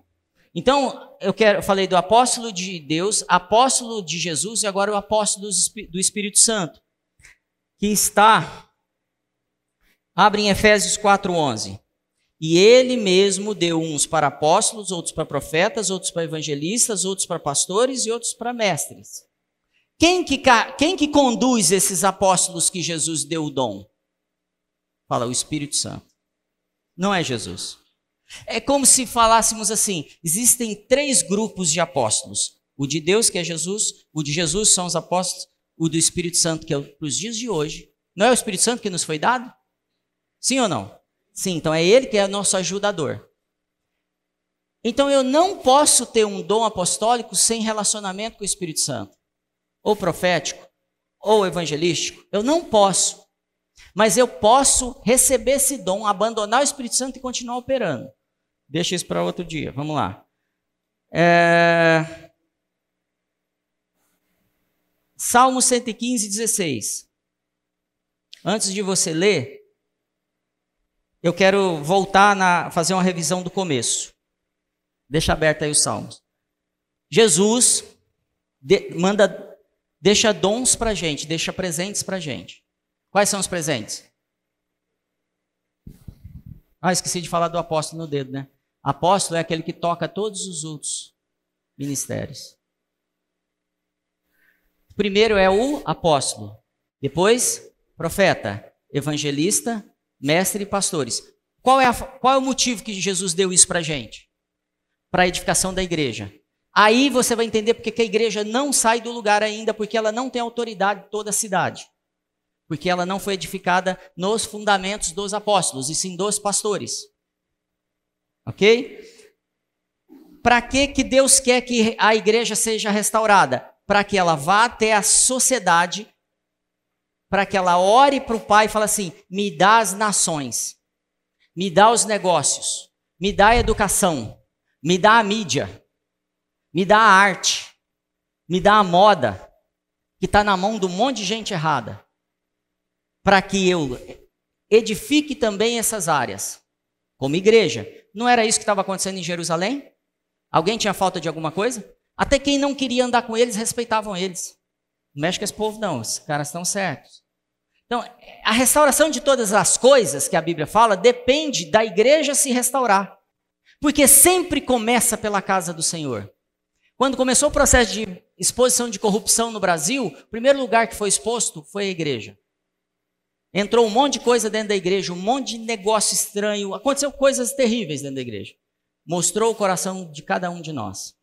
Então, eu, quero, eu falei do apóstolo de Deus, apóstolo de Jesus e agora o apóstolo do Espírito Santo, que está, abre em Efésios 4,11. E ele mesmo deu uns para apóstolos, outros para profetas, outros para evangelistas, outros para pastores e outros para mestres quem que, quem que conduz esses apóstolos que Jesus deu o dom? Fala, o Espírito Santo. Não é Jesus. É como se falássemos assim: existem três grupos de apóstolos. O de Deus, que é Jesus, o de Jesus são os apóstolos, o do Espírito Santo, que é para os dias de hoje. Não é o Espírito Santo que nos foi dado? Sim ou não? Sim, então é ele que é nosso ajudador. Então eu não posso ter um dom apostólico sem relacionamento com o Espírito Santo ou profético, ou evangelístico. Eu não posso. Mas eu posso receber esse dom, abandonar o Espírito Santo e continuar operando. Deixa isso para outro dia. Vamos lá. É... Salmo 115, 16. Antes de você ler, eu quero voltar a fazer uma revisão do começo. Deixa aberto aí os salmos. Jesus de, manda deixa dons para gente, deixa presentes para gente. Quais são os presentes? Ah, esqueci de falar do apóstolo no dedo, né? Apóstolo é aquele que toca todos os outros ministérios. Primeiro é o apóstolo, depois profeta, evangelista, mestre e pastores. Qual é, a, qual é o motivo que Jesus deu isso para gente? Para a edificação da igreja. Aí você vai entender porque que a igreja não sai do lugar ainda, porque ela não tem autoridade em toda a cidade. Porque ela não foi edificada nos fundamentos dos apóstolos, e sim dos pastores. Ok? Para que, que Deus quer que a igreja seja restaurada? Para que ela vá até a sociedade, para que ela ore para o Pai e fale assim: me dá as nações, me dá os negócios, me dá a educação, me dá a mídia, me dá a arte, me dá a moda, que está na mão de um monte de gente errada, para que eu edifique também essas áreas, como igreja. Não era isso que estava acontecendo em Jerusalém? Alguém tinha falta de alguma coisa? Até quem não queria andar com eles respeitavam eles. Não mexe com esse povo, não, os caras estão certos. Então, a restauração de todas as coisas que a Bíblia fala depende da igreja se restaurar. Porque sempre começa pela casa do Senhor. Quando começou o processo de exposição de corrupção no Brasil, o primeiro lugar que foi exposto foi a igreja. Entrou um monte de coisa dentro da igreja, um monte de negócio estranho, aconteceu coisas terríveis dentro da igreja. Mostrou o coração de cada um de nós.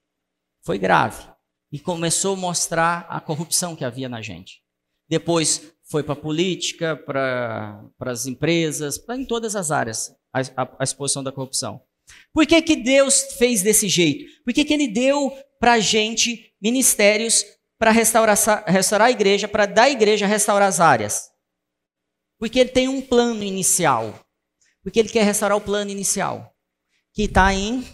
Foi grave. E começou a mostrar a corrupção que havia na gente. Depois foi para a política, para as empresas, para em todas as áreas a, a, a exposição da corrupção. Por que, que Deus fez desse jeito? Por que, que Ele deu para a gente ministérios para restaurar, restaurar a igreja, para dar à igreja restaurar as áreas? Porque Ele tem um plano inicial. Porque Ele quer restaurar o plano inicial. Que está em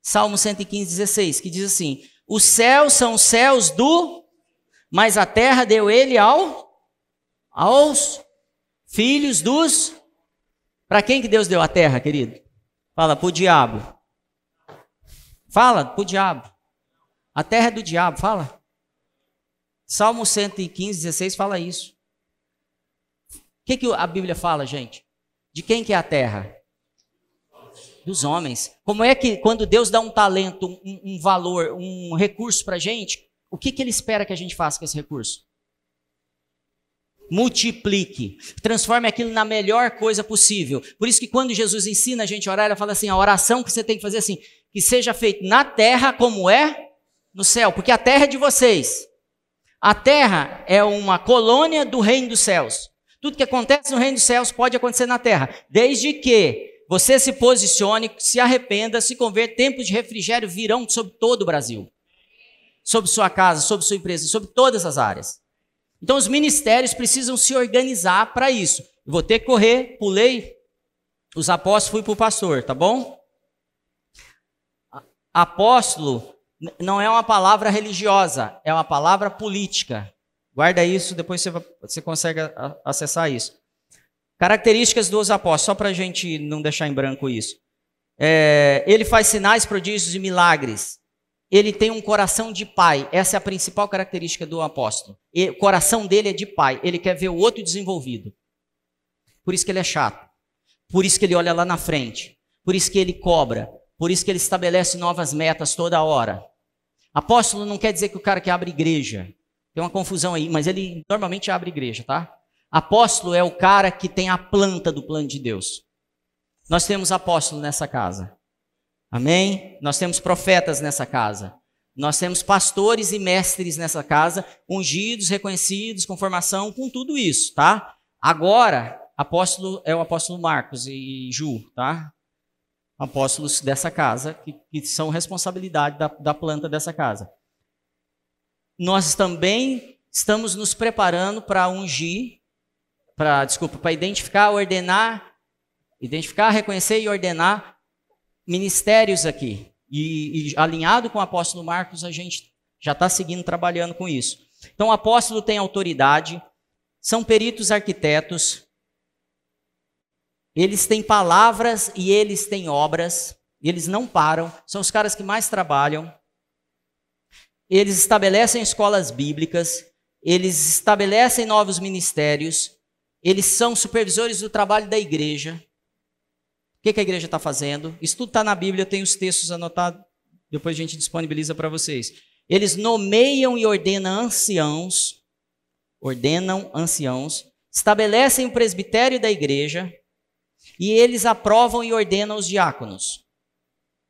Salmo 115, 16, que diz assim: Os céus são os céus do, mas a terra deu Ele ao, aos filhos dos. Para quem que Deus deu a terra, querido? Fala, para o diabo. Fala, para o diabo. A terra é do diabo, fala. Salmo 115, 16 fala isso. O que, que a Bíblia fala, gente? De quem que é a terra? Dos homens. Como é que quando Deus dá um talento, um, um valor, um recurso para gente, o que, que Ele espera que a gente faça com esse recurso? Multiplique, transforme aquilo na melhor coisa possível. Por isso que quando Jesus ensina a gente a orar, ele fala assim: a oração que você tem que fazer assim, que seja feita na terra como é no céu, porque a terra é de vocês. A terra é uma colônia do reino dos céus. Tudo que acontece no reino dos céus pode acontecer na terra, desde que você se posicione, se arrependa, se converta, tempos de refrigério virão sobre todo o Brasil. Sobre sua casa, sobre sua empresa, sobre todas as áreas. Então os ministérios precisam se organizar para isso. Vou ter que correr, pulei os apóstolos, fui para o pastor, tá bom? Apóstolo não é uma palavra religiosa, é uma palavra política. Guarda isso, depois você, você consegue acessar isso. Características dos apóstolos, só para a gente não deixar em branco isso. É, ele faz sinais, prodígios e milagres ele tem um coração de pai. Essa é a principal característica do apóstolo. E, o coração dele é de pai. Ele quer ver o outro desenvolvido. Por isso que ele é chato. Por isso que ele olha lá na frente. Por isso que ele cobra. Por isso que ele estabelece novas metas toda hora. Apóstolo não quer dizer que o cara que abre igreja. Tem uma confusão aí, mas ele normalmente abre igreja, tá? Apóstolo é o cara que tem a planta do plano de Deus. Nós temos apóstolo nessa casa. Amém? Nós temos profetas nessa casa. Nós temos pastores e mestres nessa casa, ungidos, reconhecidos, com formação, com tudo isso, tá? Agora, apóstolo é o apóstolo Marcos e Ju, tá? Apóstolos dessa casa, que, que são responsabilidade da, da planta dessa casa. Nós também estamos nos preparando para ungir, para, desculpa, para identificar, ordenar, identificar, reconhecer e ordenar ministérios aqui. E, e alinhado com o apóstolo Marcos, a gente já está seguindo trabalhando com isso. Então, o apóstolo tem autoridade, são peritos arquitetos, eles têm palavras e eles têm obras, eles não param, são os caras que mais trabalham. Eles estabelecem escolas bíblicas, eles estabelecem novos ministérios, eles são supervisores do trabalho da igreja que, que a igreja está fazendo? Isso tudo está na Bíblia, tenho os textos anotados, depois a gente disponibiliza para vocês. Eles nomeiam e ordenam anciãos, ordenam anciãos, estabelecem o presbitério da igreja e eles aprovam e ordenam os diáconos.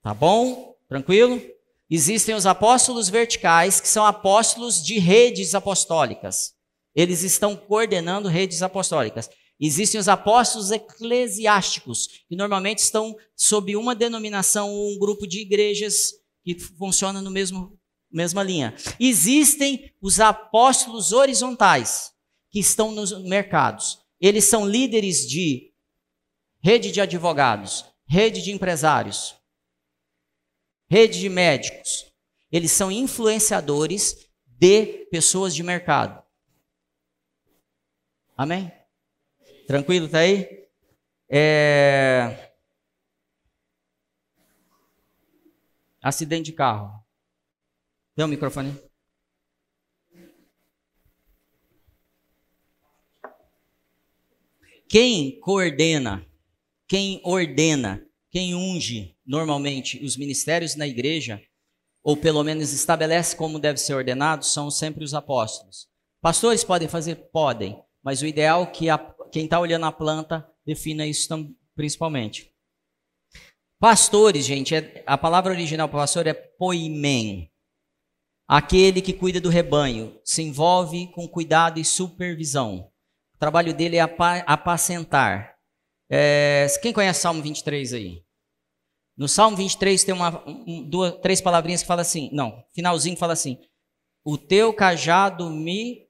Tá bom? Tranquilo? Existem os apóstolos verticais, que são apóstolos de redes apostólicas. Eles estão coordenando redes apostólicas. Existem os apóstolos eclesiásticos, que normalmente estão sob uma denominação ou um grupo de igrejas que funciona no mesmo mesma linha. Existem os apóstolos horizontais, que estão nos mercados. Eles são líderes de rede de advogados, rede de empresários, rede de médicos. Eles são influenciadores de pessoas de mercado. Amém? Tranquilo, tá aí? É... Acidente de carro. Tem o um microfone? Quem coordena, quem ordena, quem unge normalmente os ministérios na igreja, ou pelo menos estabelece como deve ser ordenado, são sempre os apóstolos. Pastores podem fazer? Podem. Mas o ideal é que a, quem está olhando a planta defina isso principalmente. Pastores, gente, é, a palavra original para pastor é poimen. Aquele que cuida do rebanho, se envolve com cuidado e supervisão. O trabalho dele é apacentar. É, quem conhece Salmo 23 aí? No Salmo 23 tem uma, um, duas, três palavrinhas que fala assim, não, finalzinho fala assim: O teu cajado me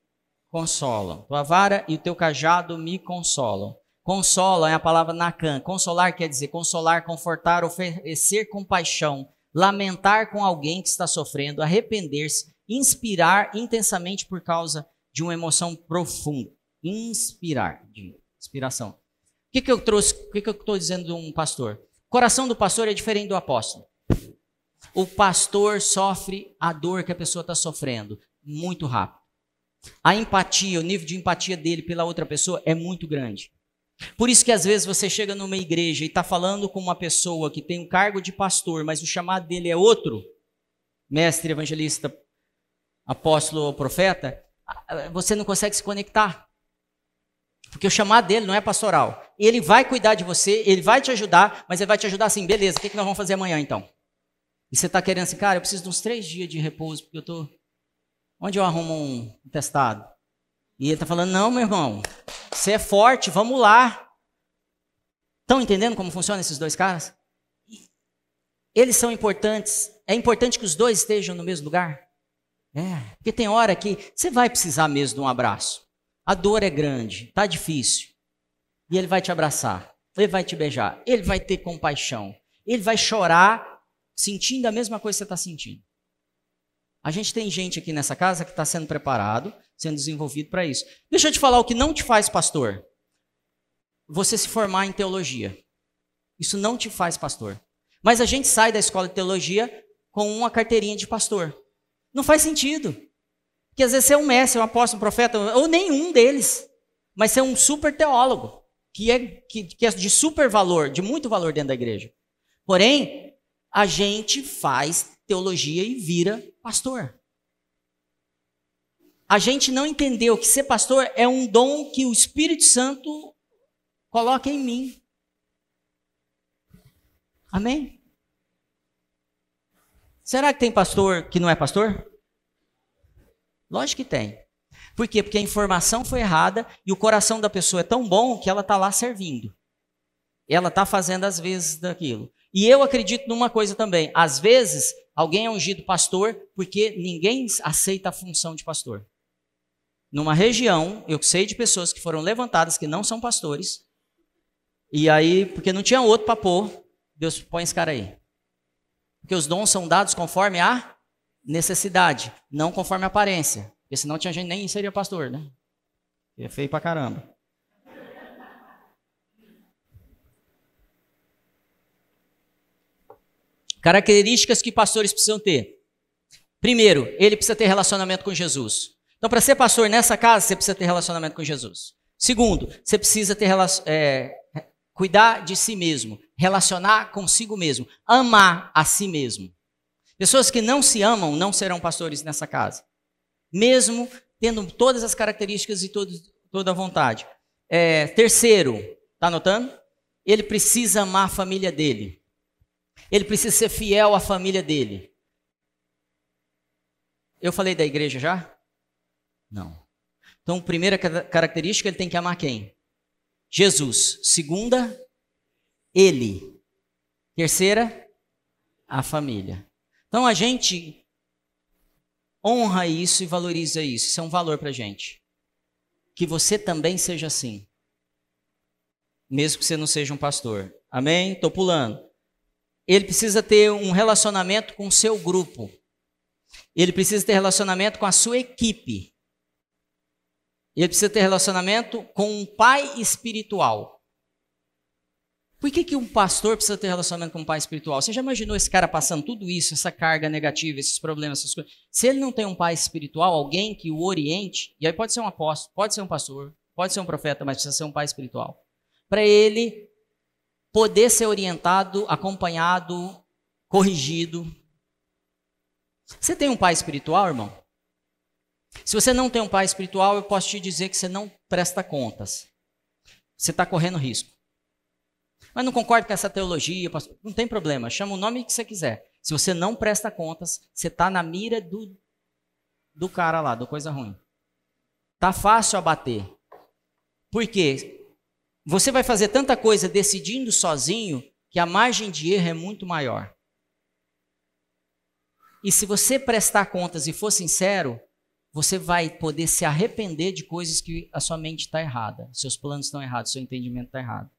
consolam. Tua vara e o teu cajado me consolam. Consola é a palavra nacan. Consolar quer dizer consolar, confortar, oferecer compaixão, lamentar com alguém que está sofrendo, arrepender-se, inspirar intensamente por causa de uma emoção profunda. Inspirar, de inspiração. O que, que eu trouxe? O que, que eu estou dizendo de um pastor? O coração do pastor é diferente do apóstolo. O pastor sofre a dor que a pessoa está sofrendo muito rápido. A empatia, o nível de empatia dele pela outra pessoa é muito grande. Por isso que às vezes você chega numa igreja e está falando com uma pessoa que tem um cargo de pastor, mas o chamado dele é outro, mestre, evangelista, apóstolo ou profeta, você não consegue se conectar. Porque o chamado dele não é pastoral. Ele vai cuidar de você, ele vai te ajudar, mas ele vai te ajudar assim, beleza, o que, nós vamos fazer amanhã então? E você está querendo assim, cara, eu preciso de uns três dias de repouso, porque eu tô. Onde eu arrumo um testado? E ele está falando, não, meu irmão, você é forte, vamos lá. Estão entendendo como funcionam esses dois caras? Eles são importantes. É importante que os dois estejam no mesmo lugar? É, porque tem hora que você vai precisar mesmo de um abraço. A dor é grande, tá difícil. E ele vai te abraçar, ele vai te beijar, ele vai ter compaixão, ele vai chorar sentindo a mesma coisa que você está sentindo. A gente tem gente aqui nessa casa que está sendo preparado, sendo desenvolvido para isso. Deixa eu te falar o que não te faz pastor. Você se formar em teologia. Isso não te faz pastor. Mas a gente sai da escola de teologia com uma carteirinha de pastor. Não faz sentido. Porque às vezes você é um mestre, um apóstolo, um profeta, ou nenhum deles. Mas você é um super teólogo, que é, que, que é de super valor, de muito valor dentro da igreja. Porém, a gente faz teologia e vira pastor. A gente não entendeu que ser pastor é um dom que o Espírito Santo coloca em mim. Amém? Será que tem pastor que não é pastor? Lógico que tem. Por quê? Porque a informação foi errada e o coração da pessoa é tão bom que ela está lá servindo. Ela está fazendo às vezes daquilo. E eu acredito numa coisa também. Às vezes, alguém é ungido pastor porque ninguém aceita a função de pastor. Numa região, eu sei de pessoas que foram levantadas que não são pastores. E aí, porque não tinha outro para pôr, Deus põe esse cara aí. Porque os dons são dados conforme a necessidade, não conforme aparência. Porque senão tinha gente nem seria pastor, né? É feio pra caramba. Características que pastores precisam ter. Primeiro, ele precisa ter relacionamento com Jesus. Então, para ser pastor nessa casa, você precisa ter relacionamento com Jesus. Segundo, você precisa ter é, cuidar de si mesmo, relacionar consigo mesmo, amar a si mesmo. Pessoas que não se amam não serão pastores nessa casa. Mesmo tendo todas as características e todo, toda a vontade. É, terceiro, está anotando? Ele precisa amar a família dele. Ele precisa ser fiel à família dele. Eu falei da igreja já? Não. Então, primeira característica, ele tem que amar quem? Jesus. Segunda, ele. Terceira, a família. Então a gente honra isso e valoriza isso. Isso é um valor para a gente. Que você também seja assim. Mesmo que você não seja um pastor. Amém? Estou pulando. Ele precisa ter um relacionamento com o seu grupo. Ele precisa ter relacionamento com a sua equipe. Ele precisa ter relacionamento com um pai espiritual. Por que, que um pastor precisa ter relacionamento com um pai espiritual? Você já imaginou esse cara passando tudo isso, essa carga negativa, esses problemas, essas coisas? Se ele não tem um pai espiritual, alguém que o oriente, e aí pode ser um apóstolo, pode ser um pastor, pode ser um profeta, mas precisa ser um pai espiritual. Para ele poder ser orientado, acompanhado, corrigido. Você tem um pai espiritual, irmão? Se você não tem um pai espiritual, eu posso te dizer que você não presta contas. Você está correndo risco. Mas não concordo com essa teologia, pastor. Não tem problema, chama o nome que você quiser. Se você não presta contas, você está na mira do, do cara lá, do coisa ruim. Tá fácil abater. Por quê? Você vai fazer tanta coisa decidindo sozinho que a margem de erro é muito maior. E se você prestar contas e for sincero, você vai poder se arrepender de coisas que a sua mente está errada, seus planos estão errados, seu entendimento está errado.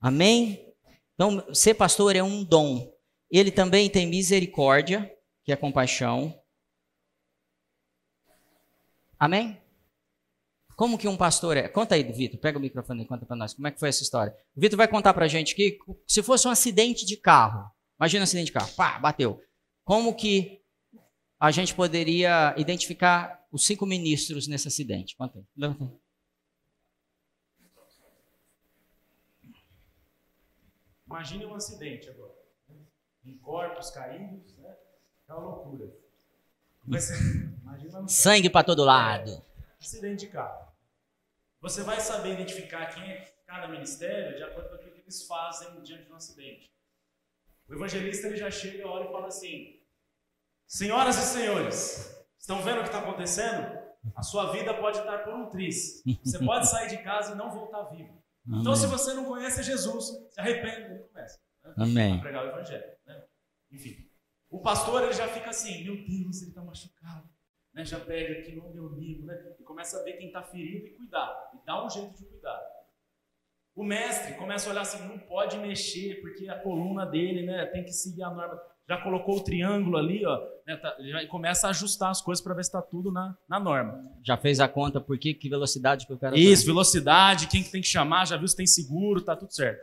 Amém? Então, ser pastor é um dom. Ele também tem misericórdia, que é compaixão. Amém? Como que um pastor é? Conta aí, Vitor, pega o microfone e conta para nós. Como é que foi essa história? O Vitor vai contar para a gente que se fosse um acidente de carro, imagina um acidente de carro, pá, bateu. Como que a gente poderia identificar os cinco ministros nesse acidente? Conta aí. Levanta aí. Imagine um acidente agora. Né? Em corpos caídos, né? É uma loucura. Sangue para todo lado. Acidente de carro. Você vai saber identificar quem é cada ministério de acordo com aquilo que eles fazem diante de um acidente. O evangelista ele já chega, olha e fala assim: Senhoras e senhores, estão vendo o que está acontecendo? A sua vida pode estar por um triz. Você pode sair de casa e não voltar vivo. Amém. Então, se você não conhece Jesus, se arrepende e começa né? Amém. a pregar o evangelho. Né? Enfim, o pastor ele já fica assim: Meu Deus, ele está machucado. Né? Já pega aqui no meu livro né? e começa a ver quem está ferido e cuidar. E dá um jeito de cuidar. O mestre começa a olhar assim: não pode mexer, porque a coluna dele né, tem que seguir a norma já colocou o triângulo ali, ó, né, tá, já começa a ajustar as coisas para ver se está tudo na, na norma. Já fez a conta por que, que velocidade que o cara Isso, tá? velocidade, quem que tem que chamar, já viu se tem seguro, tá tudo certo.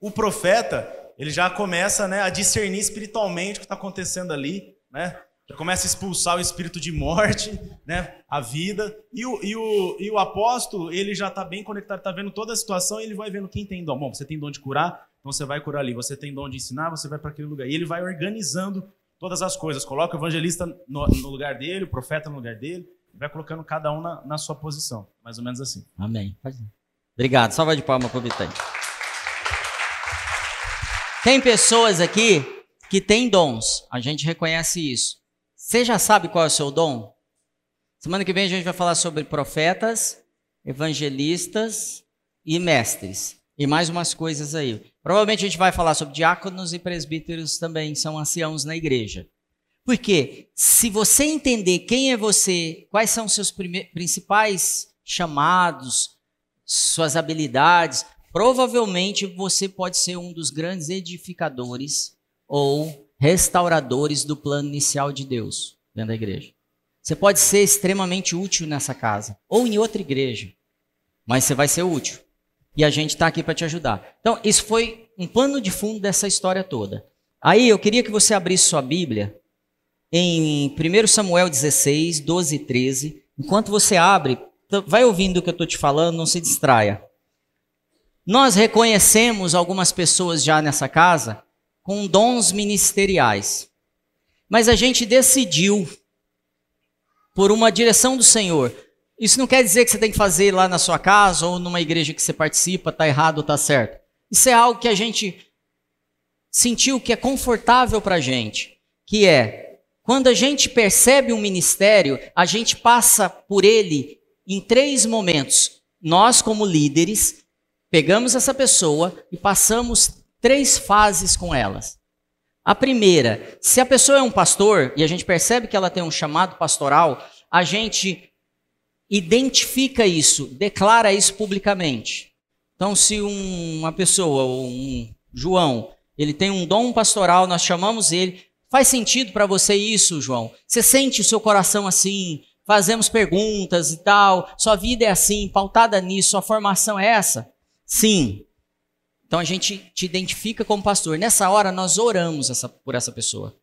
O profeta, ele já começa né, a discernir espiritualmente o que está acontecendo ali, né? Já começa a expulsar o espírito de morte, né? A vida. E o, e o, e o apóstolo, ele já está bem conectado, está vendo toda a situação e ele vai vendo quem tem dom. Bom, você tem dom de curar, então você vai curar ali. Você tem dom de ensinar, você vai para aquele lugar. E ele vai organizando todas as coisas. Coloca o evangelista no, no lugar dele, o profeta no lugar dele. Vai colocando cada um na, na sua posição. Mais ou menos assim. Amém. Obrigado. Salva de palmas para o Vitão. Tem pessoas aqui que têm dons. A gente reconhece isso. Você já sabe qual é o seu dom? Semana que vem a gente vai falar sobre profetas, evangelistas e mestres. E mais umas coisas aí. Provavelmente a gente vai falar sobre diáconos e presbíteros também, são anciãos na igreja. Porque se você entender quem é você, quais são seus principais chamados, suas habilidades, provavelmente você pode ser um dos grandes edificadores ou restauradores do plano inicial de Deus dentro da igreja. Você pode ser extremamente útil nessa casa ou em outra igreja, mas você vai ser útil. E a gente está aqui para te ajudar. Então, isso foi um pano de fundo dessa história toda. Aí eu queria que você abrisse sua Bíblia em 1 Samuel 16, 12 e 13. Enquanto você abre, vai ouvindo o que eu estou te falando, não se distraia. Nós reconhecemos algumas pessoas já nessa casa com dons ministeriais. Mas a gente decidiu, por uma direção do Senhor, isso não quer dizer que você tem que fazer lá na sua casa ou numa igreja que você participa, está errado ou está certo. Isso é algo que a gente sentiu que é confortável para a gente, que é quando a gente percebe um ministério, a gente passa por ele em três momentos. Nós, como líderes, pegamos essa pessoa e passamos três fases com elas. A primeira, se a pessoa é um pastor e a gente percebe que ela tem um chamado pastoral, a gente identifica isso, declara isso publicamente. Então, se um, uma pessoa, um João, ele tem um dom pastoral, nós chamamos ele. Faz sentido para você isso, João? Você sente o seu coração assim? Fazemos perguntas e tal. Sua vida é assim, pautada nisso, sua formação é essa? Sim. Então a gente te identifica como pastor. Nessa hora nós oramos essa, por essa pessoa.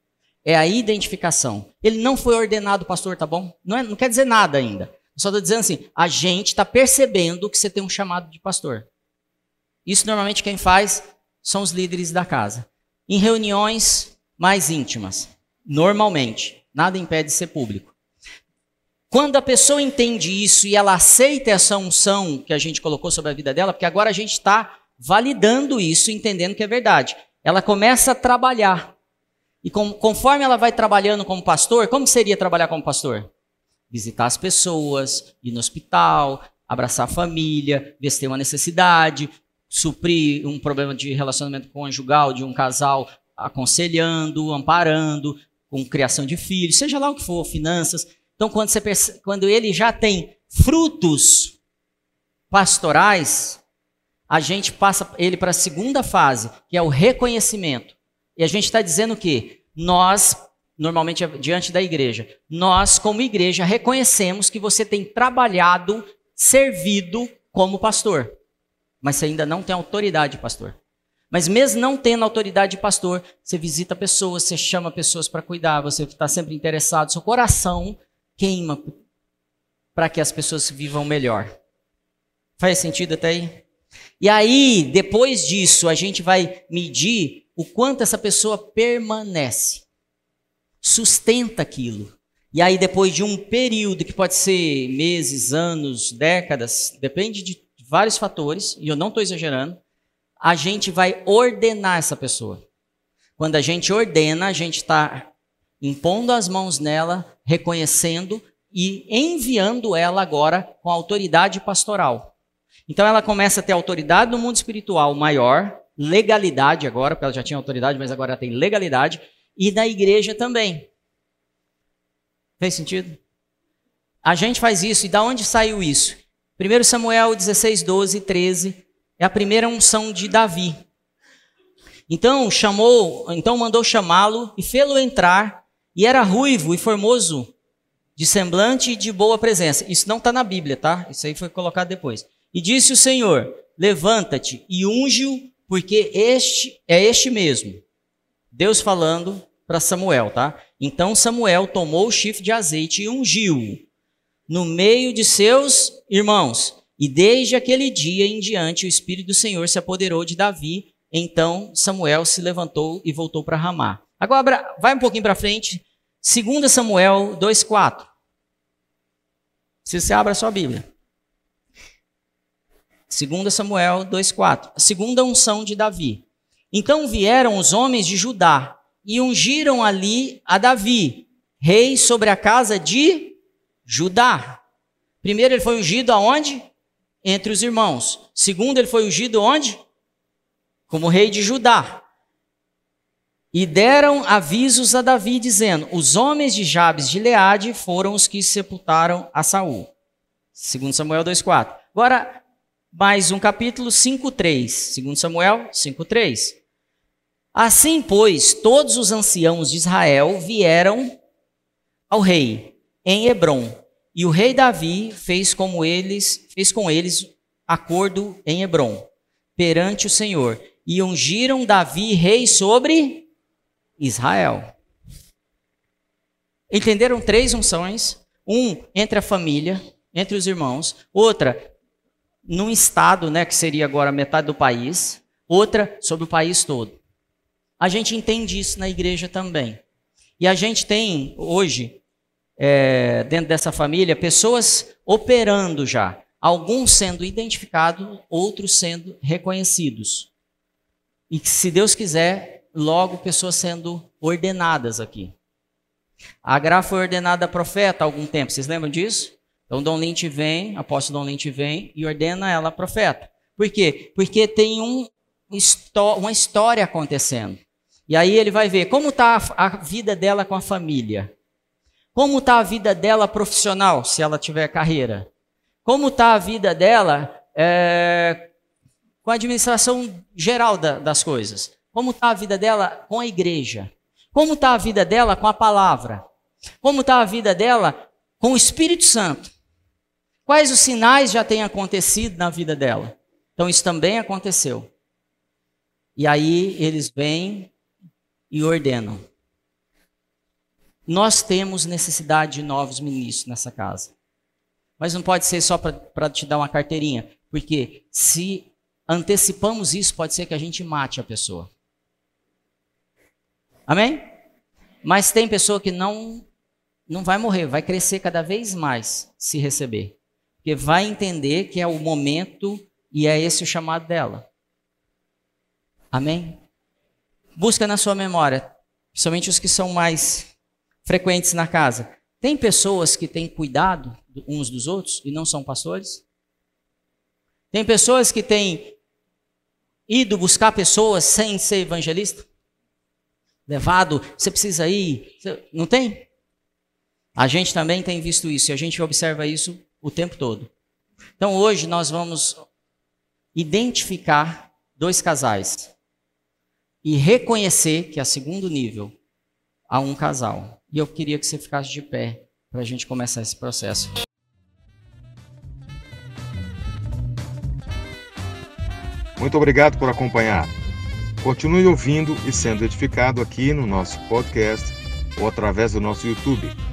É a identificação. Ele não foi ordenado pastor, tá bom? Não, é, não quer dizer nada ainda. Só estou dizendo assim, a gente está percebendo que você tem um chamado de pastor. Isso normalmente quem faz são os líderes da casa. Em reuniões mais íntimas, normalmente, nada impede de ser público. Quando a pessoa entende isso e ela aceita essa unção que a gente colocou sobre a vida dela, porque agora a gente está validando isso, entendendo que é verdade. Ela começa a trabalhar. E com, conforme ela vai trabalhando como pastor, como seria trabalhar como pastor? visitar as pessoas, ir no hospital, abraçar a família, ver se tem uma necessidade, suprir um problema de relacionamento conjugal de um casal, aconselhando, amparando, com criação de filhos, seja lá o que for, finanças. Então, quando, você percebe, quando ele já tem frutos pastorais, a gente passa ele para a segunda fase, que é o reconhecimento. E a gente está dizendo que nós normalmente é diante da igreja. Nós, como igreja, reconhecemos que você tem trabalhado, servido como pastor. Mas você ainda não tem autoridade de pastor. Mas mesmo não tendo autoridade de pastor, você visita pessoas, você chama pessoas para cuidar, você está sempre interessado, seu coração queima para que as pessoas vivam melhor. Faz sentido até aí? E aí, depois disso, a gente vai medir o quanto essa pessoa permanece sustenta aquilo. E aí, depois de um período que pode ser meses, anos, décadas, depende de vários fatores, e eu não estou exagerando, a gente vai ordenar essa pessoa. Quando a gente ordena, a gente está impondo as mãos nela, reconhecendo e enviando ela agora com autoridade pastoral. Então ela começa a ter autoridade no mundo espiritual maior, legalidade agora, porque ela já tinha autoridade, mas agora ela tem legalidade, e na igreja também. Fez sentido? A gente faz isso, e da onde saiu isso? 1 Samuel 16, 12 e 13 é a primeira unção de Davi. Então chamou, então mandou chamá-lo e fê-lo entrar, e era ruivo e formoso, de semblante e de boa presença. Isso não está na Bíblia, tá? Isso aí foi colocado depois. E disse o Senhor: Levanta-te e unge-o, porque este é este mesmo. Deus falando para Samuel, tá? Então Samuel tomou o chifre de azeite e ungiu-o no meio de seus irmãos. E desde aquele dia em diante o Espírito do Senhor se apoderou de Davi. Então Samuel se levantou e voltou para Ramá. Agora vai um pouquinho para frente. 2 Samuel 2,4. Se você abre a sua Bíblia. 2 Samuel 2,4. A segunda unção de Davi. Então vieram os homens de Judá e ungiram ali a Davi, rei sobre a casa de Judá. Primeiro ele foi ungido aonde? Entre os irmãos. Segundo ele foi ungido onde? Como rei de Judá. E deram avisos a Davi dizendo: Os homens de Jabes de Leade foram os que sepultaram a Saul. Segundo Samuel 2:4. Agora mais um capítulo 5:3. Segundo Samuel 5:3. Assim, pois, todos os anciãos de Israel vieram ao rei em Hebron, e o rei Davi fez como eles, fez com eles acordo em Hebron, perante o Senhor, e ungiram Davi rei sobre Israel. Entenderam três unções? Um entre a família, entre os irmãos, outra num estado, né, que seria agora metade do país, outra sobre o país todo. A gente entende isso na igreja também. E a gente tem hoje, é, dentro dessa família, pessoas operando já. Alguns sendo identificados, outros sendo reconhecidos. E se Deus quiser, logo pessoas sendo ordenadas aqui. A Gra foi ordenada profeta há algum tempo, vocês lembram disso? Então Dom Lynch vem, apóstolo Dom Lynch vem e ordena ela profeta. Por quê? Porque tem um, uma história acontecendo. E aí ele vai ver como está a vida dela com a família. Como está a vida dela profissional, se ela tiver carreira. Como está a vida dela é, com a administração geral da, das coisas. Como está a vida dela com a igreja. Como está a vida dela com a palavra. Como está a vida dela com o Espírito Santo. Quais os sinais já têm acontecido na vida dela? Então isso também aconteceu. E aí eles vêm e ordenam. Nós temos necessidade de novos ministros nessa casa. Mas não pode ser só para te dar uma carteirinha, porque se antecipamos isso, pode ser que a gente mate a pessoa. Amém? Mas tem pessoa que não não vai morrer, vai crescer cada vez mais se receber. Porque vai entender que é o momento e é esse o chamado dela. Amém? busca na sua memória, principalmente os que são mais frequentes na casa. Tem pessoas que têm cuidado uns dos outros e não são pastores? Tem pessoas que têm ido buscar pessoas sem ser evangelista? Levado, você precisa ir. Não tem? A gente também tem visto isso e a gente observa isso o tempo todo. Então hoje nós vamos identificar dois casais e reconhecer que a segundo nível há um casal. E eu queria que você ficasse de pé para a gente começar esse processo. Muito obrigado por acompanhar. Continue ouvindo e sendo edificado aqui no nosso podcast ou através do nosso YouTube.